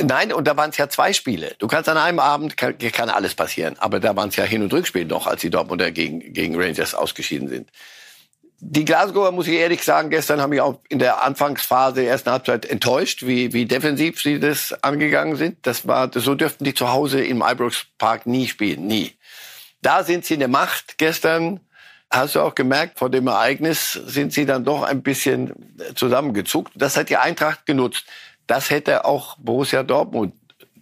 Nein, und da waren es ja zwei Spiele. Du kannst an einem Abend, kann, kann alles passieren. Aber da waren es ja Hin- und Rückspiel noch, als die Dortmunder gegen, gegen Rangers ausgeschieden sind. Die Glasgower, muss ich ehrlich sagen, gestern haben mich auch in der Anfangsphase der ersten Halbzeit enttäuscht, wie, wie defensiv sie das angegangen sind. Das war, so dürften die zu Hause im Ibrox Park nie spielen, nie. Da sind sie eine Macht. Gestern hast du auch gemerkt, vor dem Ereignis sind sie dann doch ein bisschen zusammengezuckt. Das hat die Eintracht genutzt. Das hätte auch Borussia Dortmund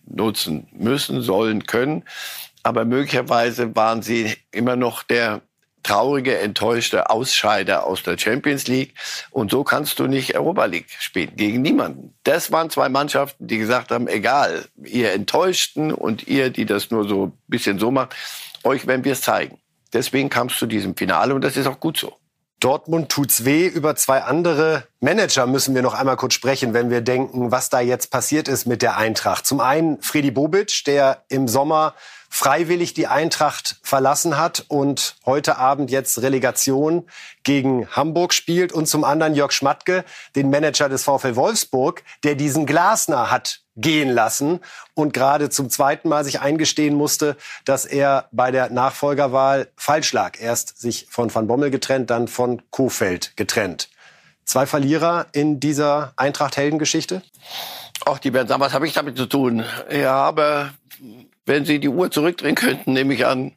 nutzen müssen, sollen, können. Aber möglicherweise waren sie immer noch der traurige, enttäuschte Ausscheider aus der Champions League. Und so kannst du nicht Europa League spielen, gegen niemanden. Das waren zwei Mannschaften, die gesagt haben, egal, ihr Enttäuschten und ihr, die das nur so ein bisschen so macht, euch werden wir es zeigen. Deswegen kam es zu diesem Finale und das ist auch gut so. Dortmund tut's weh. Über zwei andere Manager müssen wir noch einmal kurz sprechen, wenn wir denken, was da jetzt passiert ist mit der Eintracht. Zum einen Freddy Bobic, der im Sommer freiwillig die Eintracht verlassen hat und heute Abend jetzt Relegation gegen Hamburg spielt. Und zum anderen Jörg Schmatke, den Manager des VfL Wolfsburg, der diesen Glasner hat gehen lassen und gerade zum zweiten Mal sich eingestehen musste, dass er bei der Nachfolgerwahl falsch lag. Erst sich von Van Bommel getrennt, dann von Kofeld getrennt. Zwei Verlierer in dieser Eintracht-Heldengeschichte? Ach, die werden sagen, was habe ich damit zu tun? Ja, aber wenn Sie die Uhr zurückdrehen könnten, nehme ich an,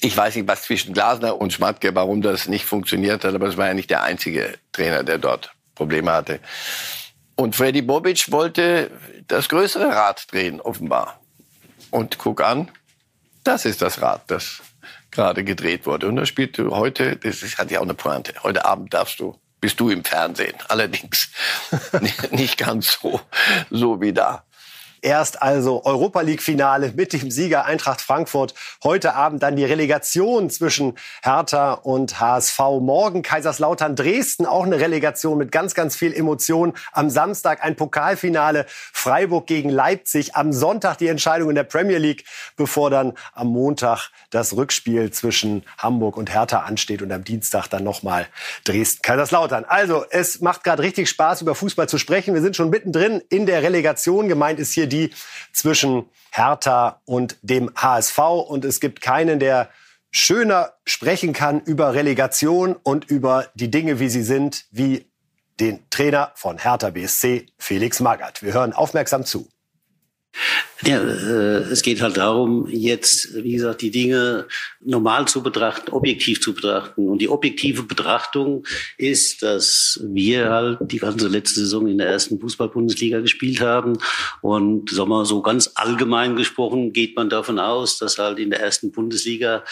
ich weiß nicht, was zwischen Glasner und Schmatke, warum das nicht funktioniert hat, aber es war ja nicht der einzige Trainer, der dort Probleme hatte. Und Freddy Bobic wollte das größere Rad drehen, offenbar. Und guck an, das ist das Rad, das gerade gedreht wurde. Und da spielt heute, das hat ja auch eine Pointe. Heute Abend darfst du, bist du im Fernsehen. Allerdings nicht ganz so, so wie da. Erst also Europa League Finale mit dem Sieger Eintracht Frankfurt. Heute Abend dann die Relegation zwischen Hertha und HSV. Morgen Kaiserslautern Dresden. Auch eine Relegation mit ganz, ganz viel Emotion. Am Samstag ein Pokalfinale. Freiburg gegen Leipzig. Am Sonntag die Entscheidung in der Premier League, bevor dann am Montag das Rückspiel zwischen Hamburg und Hertha ansteht und am Dienstag dann nochmal Dresden Kaiserslautern. Also es macht gerade richtig Spaß, über Fußball zu sprechen. Wir sind schon mittendrin in der Relegation. Gemeint ist hier die zwischen Hertha und dem HSV. Und es gibt keinen, der schöner sprechen kann über Relegation und über die Dinge, wie sie sind, wie den Trainer von Hertha BSC, Felix Magath. Wir hören aufmerksam zu. Ja, äh, es geht halt darum, jetzt, wie gesagt, die Dinge normal zu betrachten, objektiv zu betrachten. Und die objektive Betrachtung ist, dass wir halt die ganze letzte Saison in der ersten Fußball-Bundesliga gespielt haben. Und sagen wir so ganz allgemein gesprochen geht man davon aus, dass halt in der ersten Bundesliga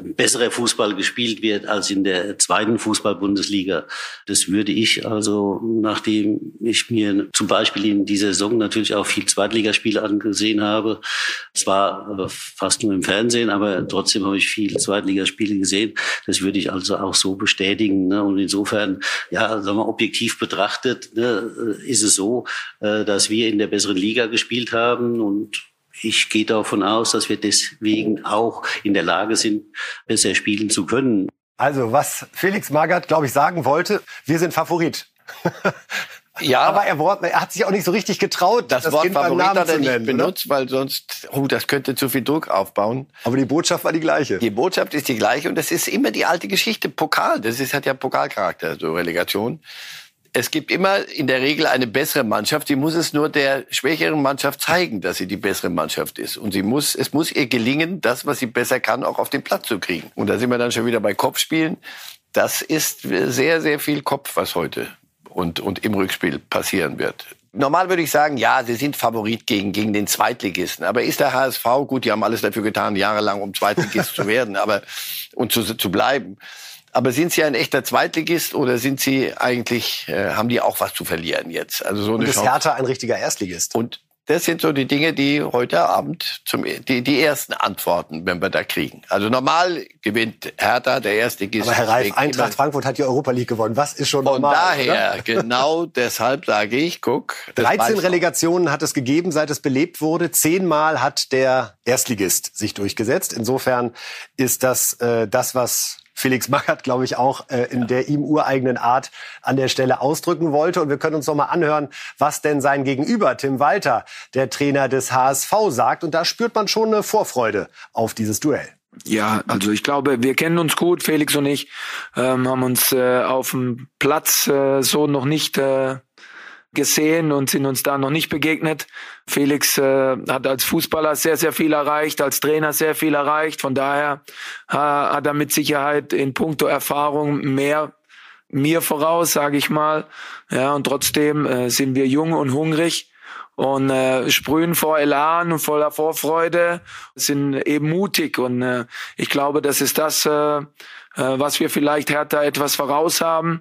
besserer Fußball gespielt wird als in der zweiten Fußball-Bundesliga. Das würde ich also, nachdem ich mir zum Beispiel in dieser Saison natürlich auch viel Zweitligaspiele angesehen gesehen habe. Zwar äh, fast nur im Fernsehen, aber trotzdem habe ich viele Zweitligaspiele gesehen. Das würde ich also auch so bestätigen. Ne? Und insofern, ja, sagen wir objektiv betrachtet, ne, äh, ist es so, äh, dass wir in der besseren Liga gespielt haben und ich gehe davon aus, dass wir deswegen auch in der Lage sind, besser spielen zu können. Also, was Felix Magath, glaube ich, sagen wollte, wir sind Favorit. Ja. Aber er, er, hat sich auch nicht so richtig getraut, das, das Wort kind Favorit hat er nicht nennen, benutzt, oder? weil sonst, oh, das könnte zu viel Druck aufbauen. Aber die Botschaft war die gleiche. Die Botschaft ist die gleiche und das ist immer die alte Geschichte. Pokal, das ist, hat ja Pokalcharakter, so Relegation. Es gibt immer in der Regel eine bessere Mannschaft. Die muss es nur der schwächeren Mannschaft zeigen, dass sie die bessere Mannschaft ist. Und sie muss, es muss ihr gelingen, das, was sie besser kann, auch auf den Platz zu kriegen. Und da sind wir dann schon wieder bei Kopfspielen. Das ist sehr, sehr viel Kopf, was heute und, und im Rückspiel passieren wird. Normal würde ich sagen, ja, sie sind Favorit gegen, gegen den Zweitligisten. Aber ist der HSV, gut, die haben alles dafür getan, jahrelang, um Zweitligist zu werden aber, und zu, zu bleiben. Aber sind sie ein echter Zweitligist oder sind sie eigentlich, äh, haben die auch was zu verlieren jetzt? Also so eine und ist Hertha ein richtiger Erstligist? Und das sind so die Dinge, die heute Abend zum, die, die ersten Antworten, wenn wir da kriegen. Also normal gewinnt Hertha, der erste Gist. Aber Herr Reif, Eintracht Frankfurt hat die Europa League gewonnen. Was ist schon normal? Von daher, oder? genau deshalb sage ich, guck. 13 Relegationen hat es gegeben, seit es belebt wurde. Zehnmal hat der Erstligist sich durchgesetzt. Insofern ist das äh, das, was Felix Magath, glaube ich, auch äh, in der ihm ureigenen Art an der Stelle ausdrücken wollte. Und wir können uns noch mal anhören, was denn sein Gegenüber, Tim Walter, der Trainer des HSV, sagt. Und da spürt man schon eine Vorfreude auf dieses Duell. Ja, also ich glaube, wir kennen uns gut, Felix und ich, ähm, haben uns äh, auf dem Platz äh, so noch nicht äh, gesehen und sind uns da noch nicht begegnet. Felix äh, hat als Fußballer sehr, sehr viel erreicht, als Trainer sehr viel erreicht. Von daher äh, hat er mit Sicherheit in puncto Erfahrung mehr mir voraus, sage ich mal. Ja, und trotzdem äh, sind wir jung und hungrig. und äh, sprühen vor Elan und voller Vorfreude, sind eben mutig und äh, ich glaube, das ist das, äh, äh, was wir vielleicht Hertha etwas voraus haben.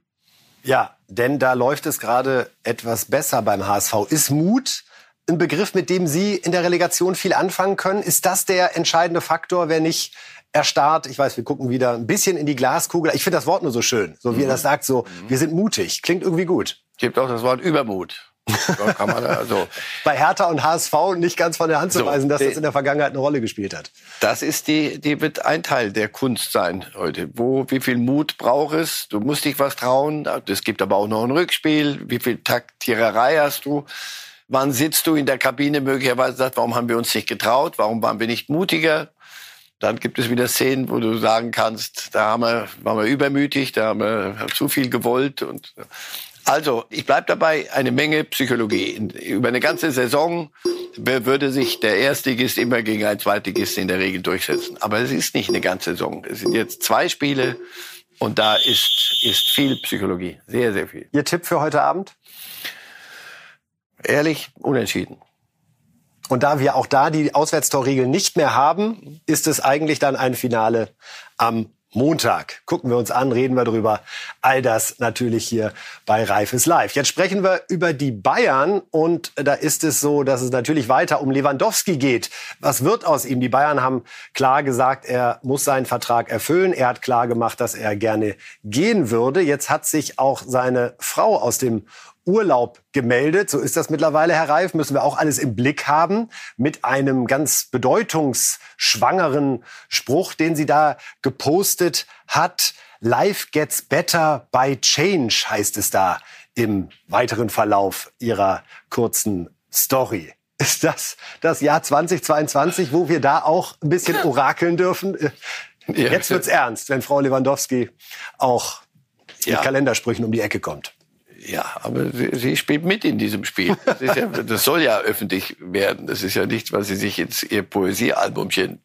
Ja, denn da läuft es gerade etwas besser beim HSV. Ist Mut ein Begriff, mit dem Sie in der Relegation viel anfangen können? Ist das der entscheidende Faktor, wenn nicht erstarrt? Ich weiß, wir gucken wieder ein bisschen in die Glaskugel. Ich finde das Wort nur so schön, so wie mhm. er das sagt, so, wir sind mutig. Klingt irgendwie gut. Gibt auch das Wort Übermut. Kann man also Bei Hertha und HSV nicht ganz von der Hand zu weisen, dass das in der Vergangenheit eine Rolle gespielt hat. Das ist die, die wird ein Teil der Kunst sein heute. Wo, wie viel Mut braucht es? Du musst dich was trauen. Es gibt aber auch noch ein Rückspiel. Wie viel Taktiererei hast du? Wann sitzt du in der Kabine möglicherweise und sagst, warum haben wir uns nicht getraut? Warum waren wir nicht mutiger? Dann gibt es wieder Szenen, wo du sagen kannst, da haben wir, waren wir übermütig, da haben wir zu viel gewollt. Und also, ich bleibe dabei, eine Menge Psychologie. Über eine ganze Saison würde sich der Erstligist immer gegen einen Zweitligist in der Regel durchsetzen. Aber es ist nicht eine ganze Saison. Es sind jetzt zwei Spiele und da ist, ist viel Psychologie. Sehr, sehr viel. Ihr Tipp für heute Abend? Ehrlich, unentschieden. Und da wir auch da die Auswärtstorregel nicht mehr haben, ist es eigentlich dann ein Finale am Montag. Gucken wir uns an, reden wir drüber. All das natürlich hier bei Reifes Live. Jetzt sprechen wir über die Bayern und da ist es so, dass es natürlich weiter um Lewandowski geht. Was wird aus ihm? Die Bayern haben klar gesagt, er muss seinen Vertrag erfüllen. Er hat klar gemacht, dass er gerne gehen würde. Jetzt hat sich auch seine Frau aus dem Urlaub gemeldet. So ist das mittlerweile, Herr Reif. Müssen wir auch alles im Blick haben. Mit einem ganz bedeutungsschwangeren Spruch, den sie da gepostet hat. Life gets better by change heißt es da im weiteren Verlauf ihrer kurzen Story. Ist das das Jahr 2022, wo wir da auch ein bisschen orakeln dürfen? Jetzt wird's ernst, wenn Frau Lewandowski auch mit ja. Kalendersprüchen um die Ecke kommt. Ja, aber sie, sie, spielt mit in diesem Spiel. Das, ja, das, soll ja öffentlich werden. Das ist ja nichts, was sie sich ins ihr Poesiealbumchen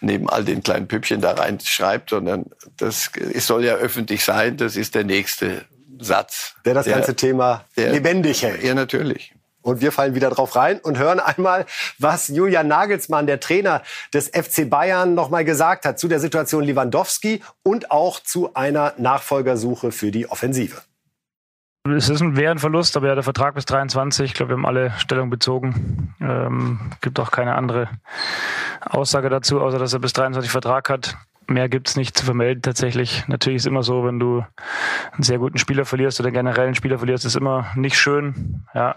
neben all den kleinen Püppchen da reinschreibt, sondern das es soll ja öffentlich sein. Das ist der nächste Satz. Der das der, ganze Thema der, lebendig hält. Ja, natürlich. Und wir fallen wieder drauf rein und hören einmal, was Julian Nagelsmann, der Trainer des FC Bayern, nochmal gesagt hat zu der Situation Lewandowski und auch zu einer Nachfolgersuche für die Offensive. Es ist ein, wäre ein Verlust, aber ja, der Vertrag bis 23. Ich glaube, wir haben alle Stellung bezogen. Ähm, gibt auch keine andere Aussage dazu, außer dass er bis 23 Vertrag hat. Mehr gibt's nicht zu vermelden tatsächlich. Natürlich ist immer so, wenn du einen sehr guten Spieler verlierst oder generell einen Spieler verlierst, ist immer nicht schön. Ja,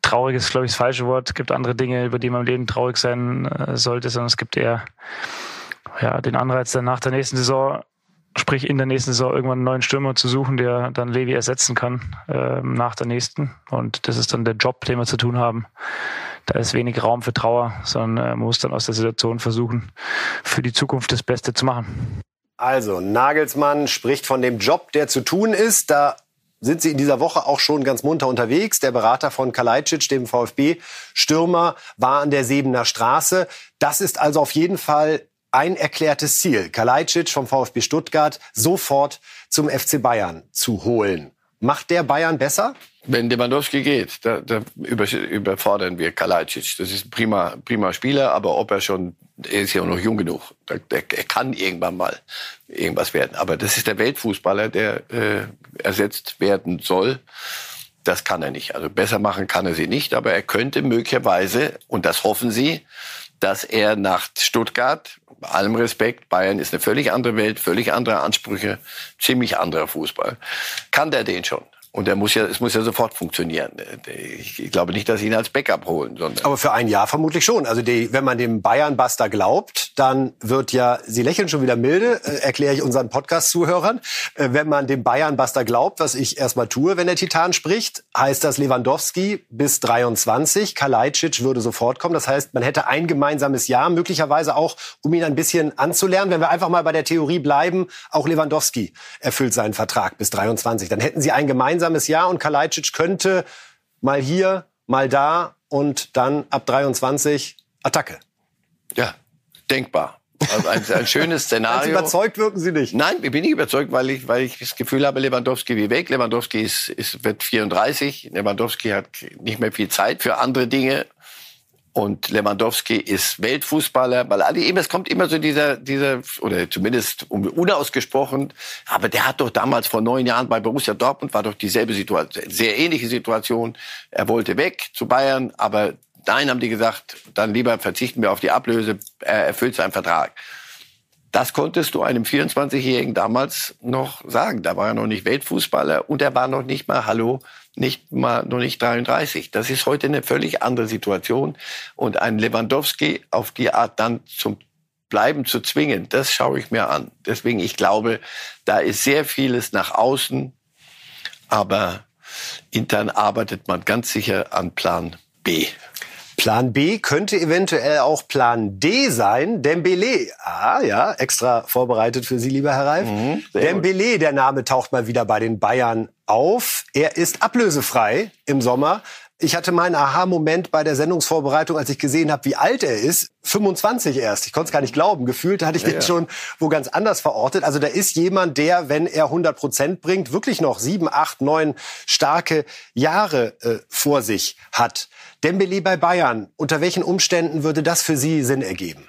traurig ist, glaube ich, das falsche Wort. Es gibt andere Dinge, über die man im Leben traurig sein äh, sollte, sondern es gibt eher ja, den Anreiz, dann nach der nächsten Saison sprich in der nächsten Saison irgendwann einen neuen Stürmer zu suchen, der dann Levi ersetzen kann ähm, nach der nächsten. Und das ist dann der Job, den wir zu tun haben. Da ist wenig Raum für Trauer, sondern äh, muss dann aus der Situation versuchen, für die Zukunft das Beste zu machen. Also, Nagelsmann spricht von dem Job, der zu tun ist. Da sind sie in dieser Woche auch schon ganz munter unterwegs. Der Berater von Kalajdzic, dem VfB-Stürmer, war an der Sebener Straße. Das ist also auf jeden Fall ein erklärtes Ziel, Kalajdzic vom VfB Stuttgart sofort zum FC Bayern zu holen. Macht der Bayern besser? Wenn Lewandowski geht, da, da überfordern wir Kalajdzic. Das ist ein prima, prima Spieler, aber ob er schon, er ist ja auch noch jung genug. Er, er kann irgendwann mal irgendwas werden. Aber das ist der Weltfußballer, der äh, ersetzt werden soll. Das kann er nicht. Also besser machen kann er sie nicht, aber er könnte möglicherweise, und das hoffen sie, dass er nach Stuttgart, bei allem Respekt, Bayern ist eine völlig andere Welt, völlig andere Ansprüche, ziemlich anderer Fußball. Kann der den schon? Und er muss ja, es muss ja sofort funktionieren. Ich glaube nicht, dass sie ihn als Backup holen. Sondern Aber für ein Jahr vermutlich schon. Also die, wenn man dem Bayern-Buster glaubt, dann wird ja, Sie lächeln schon wieder milde, äh, erkläre ich unseren Podcast-Zuhörern. Äh, wenn man dem Bayern-Buster glaubt, was ich erstmal tue, wenn der Titan spricht, heißt das Lewandowski bis 23, Kalajdzic würde sofort kommen. Das heißt, man hätte ein gemeinsames Jahr, möglicherweise auch, um ihn ein bisschen anzulernen. Wenn wir einfach mal bei der Theorie bleiben, auch Lewandowski erfüllt seinen Vertrag bis 23. Dann hätten Sie ein gemeinsames gemeinsames Jahr und Kalajdzic könnte mal hier, mal da und dann ab 23 Attacke. Ja, denkbar. Also ein, ein schönes Szenario. Überzeugt wirken Sie nicht. Nein, ich bin nicht überzeugt, weil ich, weil ich das Gefühl habe, Lewandowski wie weg. Lewandowski ist, ist, wird 34. Lewandowski hat nicht mehr viel Zeit für andere Dinge. Und Lewandowski ist Weltfußballer, weil alle eben, es kommt immer so dieser, dieser, oder zumindest unausgesprochen, aber der hat doch damals vor neun Jahren bei Borussia Dortmund war doch dieselbe Situation, sehr ähnliche Situation. Er wollte weg zu Bayern, aber nein, haben die gesagt, dann lieber verzichten wir auf die Ablöse, er erfüllt seinen Vertrag. Das konntest du einem 24-Jährigen damals noch sagen. Da war er noch nicht Weltfußballer und er war noch nicht mal, hallo, nicht mal noch nicht 33. Das ist heute eine völlig andere Situation. Und ein Lewandowski auf die Art dann zum Bleiben zu zwingen, das schaue ich mir an. Deswegen, ich glaube, da ist sehr vieles nach außen, aber intern arbeitet man ganz sicher an Plan B. Plan B könnte eventuell auch Plan D sein. Dembele. Ah, ja, extra vorbereitet für Sie, lieber Herr Reif. Mhm, Dembele, der Name taucht mal wieder bei den Bayern auf. Er ist ablösefrei im Sommer. Ich hatte meinen Aha-Moment bei der Sendungsvorbereitung, als ich gesehen habe, wie alt er ist. 25 erst. Ich konnte es gar nicht glauben. Gefühlt hatte ich ja, den ja. schon wo ganz anders verortet. Also da ist jemand, der, wenn er 100 Prozent bringt, wirklich noch sieben, acht, neun starke Jahre äh, vor sich hat. Dembele bei Bayern, unter welchen Umständen würde das für Sie Sinn ergeben?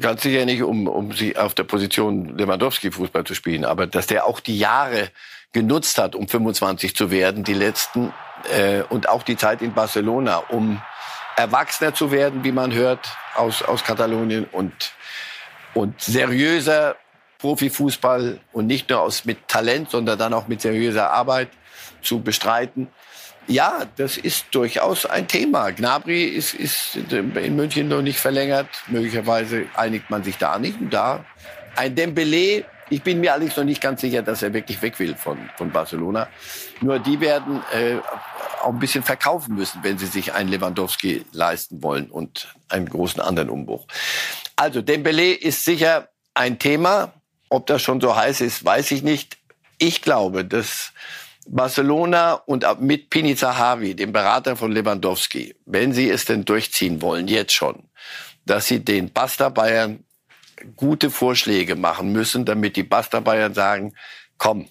Ganz sicher nicht, um, um sie auf der Position Lewandowski Fußball zu spielen, aber dass der auch die Jahre genutzt hat, um 25 zu werden, die letzten, äh, und auch die Zeit in Barcelona, um erwachsener zu werden, wie man hört, aus, aus Katalonien und, und seriöser Profifußball und nicht nur aus mit Talent, sondern dann auch mit seriöser Arbeit zu bestreiten. Ja, das ist durchaus ein Thema. Gnabry ist, ist in München noch nicht verlängert. Möglicherweise einigt man sich da nicht. Und da ein Dembele, ich bin mir allerdings noch nicht ganz sicher, dass er wirklich weg will von, von Barcelona. Nur die werden äh, auch ein bisschen verkaufen müssen, wenn sie sich einen Lewandowski leisten wollen und einen großen anderen Umbruch. Also Dembele ist sicher ein Thema. Ob das schon so heiß ist, weiß ich nicht. Ich glaube, dass Barcelona und mit Pini Zahavi, dem Berater von Lewandowski, wenn sie es denn durchziehen wollen, jetzt schon, dass sie den Basta Bayern gute Vorschläge machen müssen, damit die Basta Bayern sagen, komm,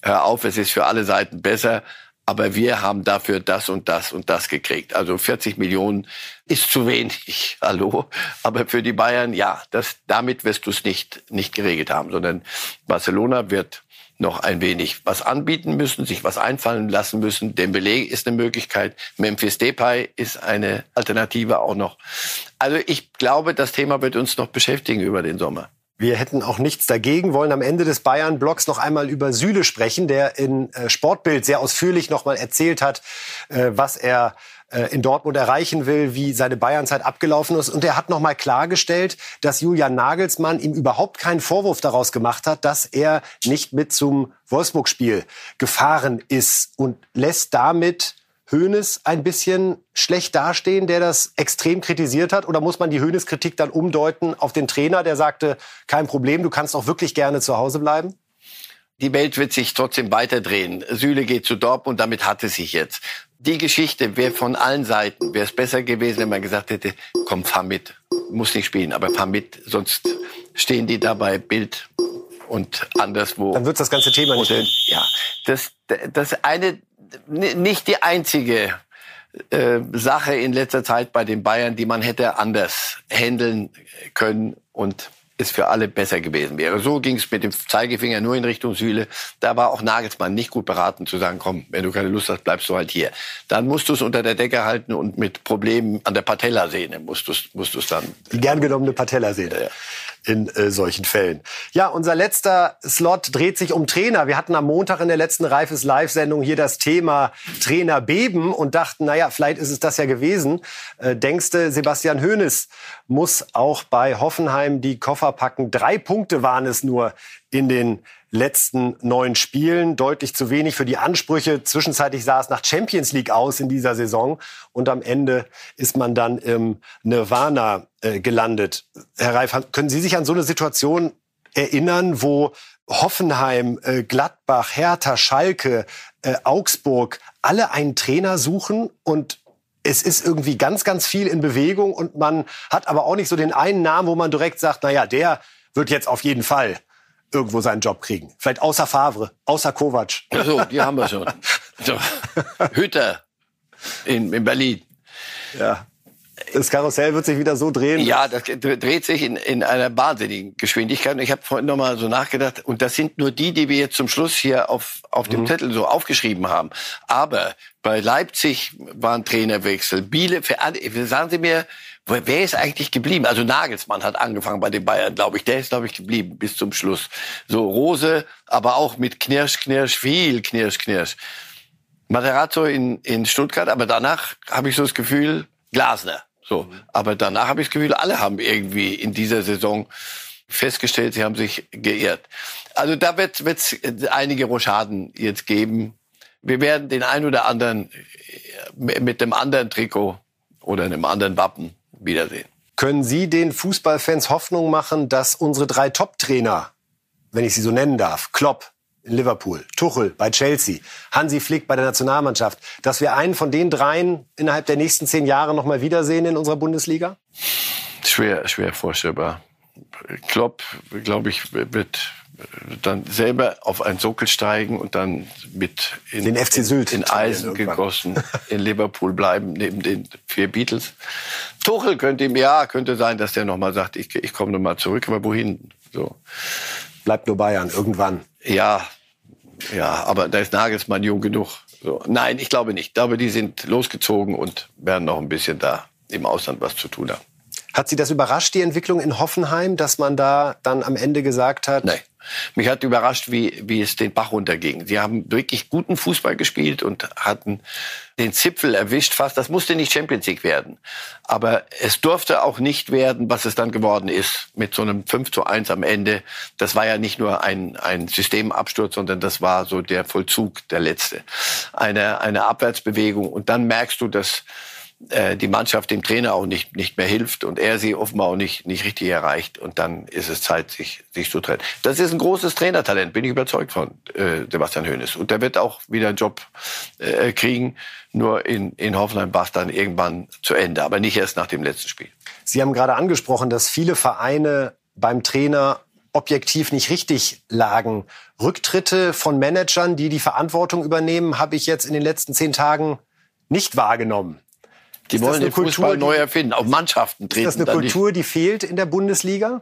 hör auf, es ist für alle Seiten besser, aber wir haben dafür das und das und das gekriegt. Also 40 Millionen ist zu wenig, hallo. Aber für die Bayern, ja, das, damit wirst du es nicht, nicht geregelt haben, sondern Barcelona wird noch ein wenig was anbieten müssen, sich was einfallen lassen müssen. Dembele ist eine Möglichkeit. Memphis Depay ist eine Alternative auch noch. Also ich glaube, das Thema wird uns noch beschäftigen über den Sommer. Wir hätten auch nichts dagegen, wollen am Ende des Bayern-Blocks noch einmal über Süle sprechen, der in äh, Sportbild sehr ausführlich noch mal erzählt hat, äh, was er äh, in Dortmund erreichen will, wie seine Bayernzeit abgelaufen ist. Und er hat nochmal klargestellt, dass Julian Nagelsmann ihm überhaupt keinen Vorwurf daraus gemacht hat, dass er nicht mit zum Wolfsburg-Spiel gefahren ist und lässt damit Hoeneß ein bisschen schlecht dastehen, der das extrem kritisiert hat? Oder muss man die Hoeneß-Kritik dann umdeuten auf den Trainer, der sagte, kein Problem, du kannst auch wirklich gerne zu Hause bleiben? Die Welt wird sich trotzdem weiterdrehen. Süle geht zu Dortmund, damit hat es sich jetzt die Geschichte wäre von allen Seiten, wäre es besser gewesen, wenn man gesagt hätte, komm, fahr mit. Muss nicht spielen, aber fahr mit, sonst stehen die dabei Bild und anderswo. Dann wird das ganze Thema nicht. Oder, ja, das, das eine, nicht die einzige äh, Sache in letzter Zeit bei den Bayern, die man hätte anders handeln können und es für alle besser gewesen wäre. So ging es mit dem Zeigefinger nur in Richtung Süle. Da war auch Nagelsmann nicht gut beraten zu sagen, komm, wenn du keine Lust hast, bleibst du halt hier. Dann musst du es unter der Decke halten und mit Problemen an der Patellasehne musst du es musst du's dann. Die gern genommene Patellasehne. Ja in äh, solchen Fällen. Ja, unser letzter Slot dreht sich um Trainer. Wir hatten am Montag in der letzten Reifes Live-Sendung hier das Thema Trainer beben und dachten, naja, vielleicht ist es das ja gewesen. Äh, denkste, Sebastian Hoeneß muss auch bei Hoffenheim die Koffer packen. Drei Punkte waren es nur in den letzten neun Spielen. Deutlich zu wenig für die Ansprüche. Zwischenzeitlich sah es nach Champions League aus in dieser Saison. Und am Ende ist man dann im Nirvana äh, gelandet. Herr Reif, können Sie sich an so eine Situation erinnern, wo Hoffenheim, äh, Gladbach, Hertha, Schalke, äh, Augsburg alle einen Trainer suchen und es ist irgendwie ganz, ganz viel in Bewegung und man hat aber auch nicht so den einen Namen, wo man direkt sagt, na ja, der wird jetzt auf jeden Fall irgendwo seinen Job kriegen. Vielleicht außer Favre, außer Kovac. Ach so, die haben wir schon. So. Hütter in, in Berlin. Ja. Das Karussell wird sich wieder so drehen. Ja, das dreht sich in, in einer wahnsinnigen Geschwindigkeit. Und ich habe vorhin noch mal so nachgedacht. Und das sind nur die, die wir jetzt zum Schluss hier auf, auf dem Mhm. Zettel so aufgeschrieben haben. Aber bei Leipzig war ein Trainerwechsel. Biele, für alle, sagen Sie mir, wer ist eigentlich geblieben? Also Nagelsmann hat angefangen bei den Bayern, glaube ich. Der ist, glaube ich, geblieben bis zum Schluss. So Rose, aber auch mit Knirsch, Knirsch, viel Knirsch, Knirsch. Materazzo in, in Stuttgart, aber danach habe ich so das Gefühl, Glasner. So. Aber danach habe ich das Gefühl, alle haben irgendwie in dieser Saison festgestellt, sie haben sich geirrt. Also da wird es einige Rochaden jetzt geben. Wir werden den einen oder anderen äh, mit dem anderen Trikot oder einem anderen Wappen wiedersehen. Können Sie den Fußballfans Hoffnung machen, dass unsere drei Top-Trainer, wenn ich sie so nennen darf, Klopp in Liverpool, Tuchel bei Chelsea, Hansi Flick bei der Nationalmannschaft, dass wir einen von den dreien innerhalb der nächsten zehn Jahre noch mal wiedersehen in unserer Bundesliga? Schwer, schwer vorstellbar. Klopp, glaube ich, wird dann selber auf einen Sockel steigen und dann mit in, Den FC Sylt in Eisen irgendwann. gegossen in Liverpool bleiben, neben den vier Beatles. Tuchel könnte ihm, ja, könnte sein, dass der nochmal sagt, ich, ich komme nochmal zurück, aber wohin? So. Bleibt nur Bayern, irgendwann. Ja, ja, aber da ist Nagelsmann jung genug. So. Nein, ich glaube nicht. Ich glaube, die sind losgezogen und werden noch ein bisschen da im Ausland was zu tun haben. Hat Sie das überrascht, die Entwicklung in Hoffenheim, dass man da dann am Ende gesagt hat? Nein. Mich hat überrascht, wie, wie es den Bach runterging. Sie haben wirklich guten Fußball gespielt und hatten den Zipfel erwischt fast. Das musste nicht Champions League werden. Aber es durfte auch nicht werden, was es dann geworden ist, mit so einem 5 zu 1 am Ende. Das war ja nicht nur ein, ein Systemabsturz, sondern das war so der Vollzug, der letzte. Eine, eine Abwärtsbewegung. Und dann merkst du, dass äh, die Mannschaft dem Trainer auch nicht, nicht mehr hilft und er sie offenbar auch nicht, nicht richtig erreicht. Und dann ist es Zeit, sich, sich zu trennen. Das ist ein großes Trainertalent, bin ich überzeugt von, äh, Sebastian Hoeneß. Und der wird auch wieder einen Job äh, kriegen. Nur in, in Hoffenheim war es dann irgendwann zu Ende, aber nicht erst nach dem letzten Spiel. Sie haben gerade angesprochen, dass viele Vereine beim Trainer objektiv nicht richtig lagen. Rücktritte von Managern, die die Verantwortung übernehmen, habe ich jetzt in den letzten zehn Tagen nicht wahrgenommen. Die Ist wollen eine den Fußball Kultur, neu die- erfinden. Auch Mannschaften treten Ist das eine. Kultur, die fehlt in der Bundesliga?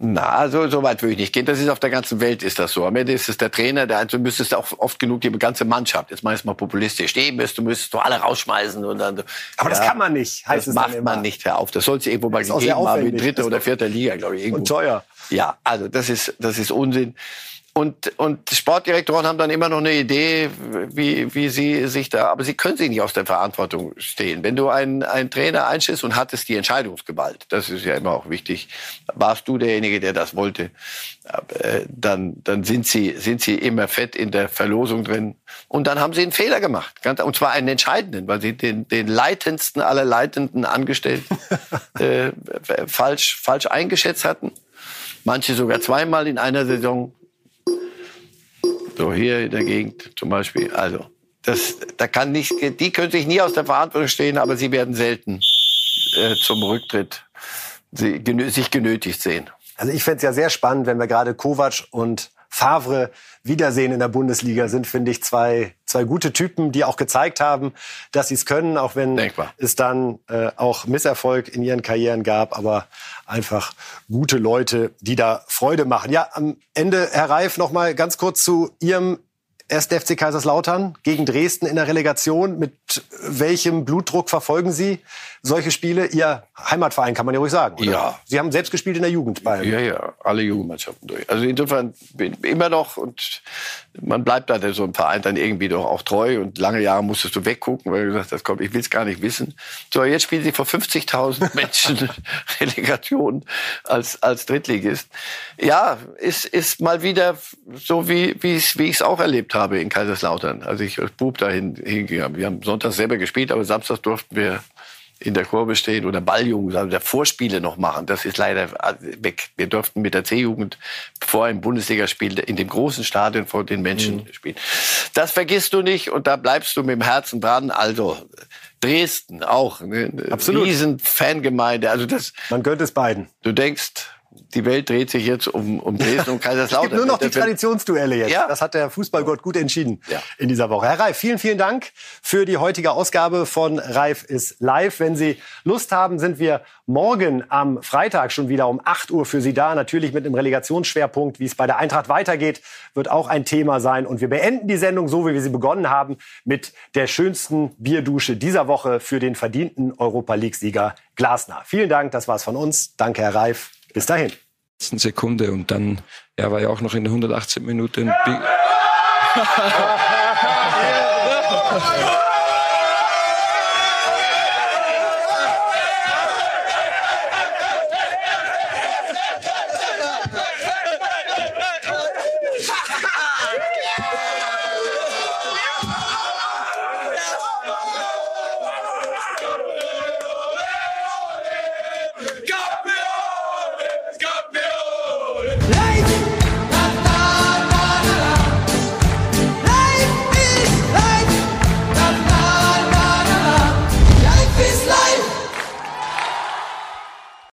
Na, so, so weit würde ich nicht gehen. Das ist auf der ganzen Welt ist das so. Am Ende ist es der Trainer, der du müsstest auch oft genug die ganze Mannschaft, jetzt meist mal populistisch, stehen müsst, du müsstest du alle rausschmeißen und dann. Aber das kann man nicht, heißt das macht man nicht, hör auf. Das soll es irgendwo mal gegeben haben, in dritter oder vierter Liga, glaube ich. Irgendwo. Und teuer. Ja, also das ist, das ist Unsinn. Und, und Sportdirektoren haben dann immer noch eine Idee, wie, wie sie sich da, aber sie können sich nicht aus der Verantwortung stehen. Wenn du einen, einen Trainer einstellst und hattest die Entscheidungsgewalt, das ist ja immer auch wichtig, warst du derjenige, der das wollte, äh, dann, dann sind sie, sind sie immer fett in der Verlosung drin. Und dann haben sie einen Fehler gemacht. Und zwar einen entscheidenden, weil sie den, den leitendsten aller leitenden Angestellten äh, falsch, falsch eingeschätzt hatten. Manche sogar zweimal in einer Saison. So hier in der Gegend zum Beispiel. Also, das, da kann nicht, die können sich nie aus der Verantwortung stehen, aber sie werden selten äh, zum Rücktritt sie, genö sich genötigt sehen. Also ich fände es ja sehr spannend, wenn wir gerade Kovac und Favre wiedersehen in der Bundesliga sind, finde ich zwei, zwei gute Typen, die auch gezeigt haben, dass sie es können, auch wenn es dann äh, auch Misserfolg in ihren Karrieren gab, aber einfach gute Leute, die da Freude machen. Ja, am Ende, Herr Reif, noch mal ganz kurz zu Ihrem 1. FC Kaiserslautern gegen Dresden in der Relegation. Mit welchem Blutdruck verfolgen Sie solche Spiele? Ihr Heimatverein, kann man ja ruhig sagen. Oder? Ja. Sie haben selbst gespielt in der Jugend bei. Ja, ja, alle Jugendmannschaften durch. Also insofern immer noch und man bleibt da so einem Verein dann irgendwie doch auch treu und lange Jahre musstest du weggucken, weil du gesagt hast, komm, ich will es gar nicht wissen. So, jetzt spielen sie vor 50.000 Menschen Relegation als, als Drittligist. Ja, ist, ist mal wieder so, wie, wie ich es auch erlebt habe in Kaiserslautern, als ich als Bub dahin hingegangen. Wir haben sonntags selber gespielt, aber samstags durften wir in der Kurve stehen oder Balljugend, also der Vorspiele noch machen. Das ist leider weg. Wir durften mit der C-Jugend vor einem Bundesligaspiel in dem großen Stadion vor den Menschen mhm. spielen. Das vergisst du nicht und da bleibst du mit dem Herzen dran. Also Dresden auch, ne? Absolut. riesen Fangemeinde. Also das. Man gönnt es beiden. Du denkst, die Welt dreht sich jetzt um, um Dresden und Kaiserslautern. es gibt nur noch die Traditionsduelle jetzt. Ja. Das hat der Fußballgott gut entschieden ja. in dieser Woche. Herr Reif, vielen, vielen Dank für die heutige Ausgabe von Reif ist live. Wenn Sie Lust haben, sind wir morgen am Freitag schon wieder um 8 Uhr für Sie da. Natürlich mit einem Relegationsschwerpunkt. Wie es bei der Eintracht weitergeht, wird auch ein Thema sein. Und wir beenden die Sendung so, wie wir sie begonnen haben, mit der schönsten Bierdusche dieser Woche für den verdienten Europa League-Sieger Glasner. Vielen Dank, das war's von uns. Danke, Herr Reif. Bis dahin. Sekunde und dann, er war ja auch noch in der 118 Minute.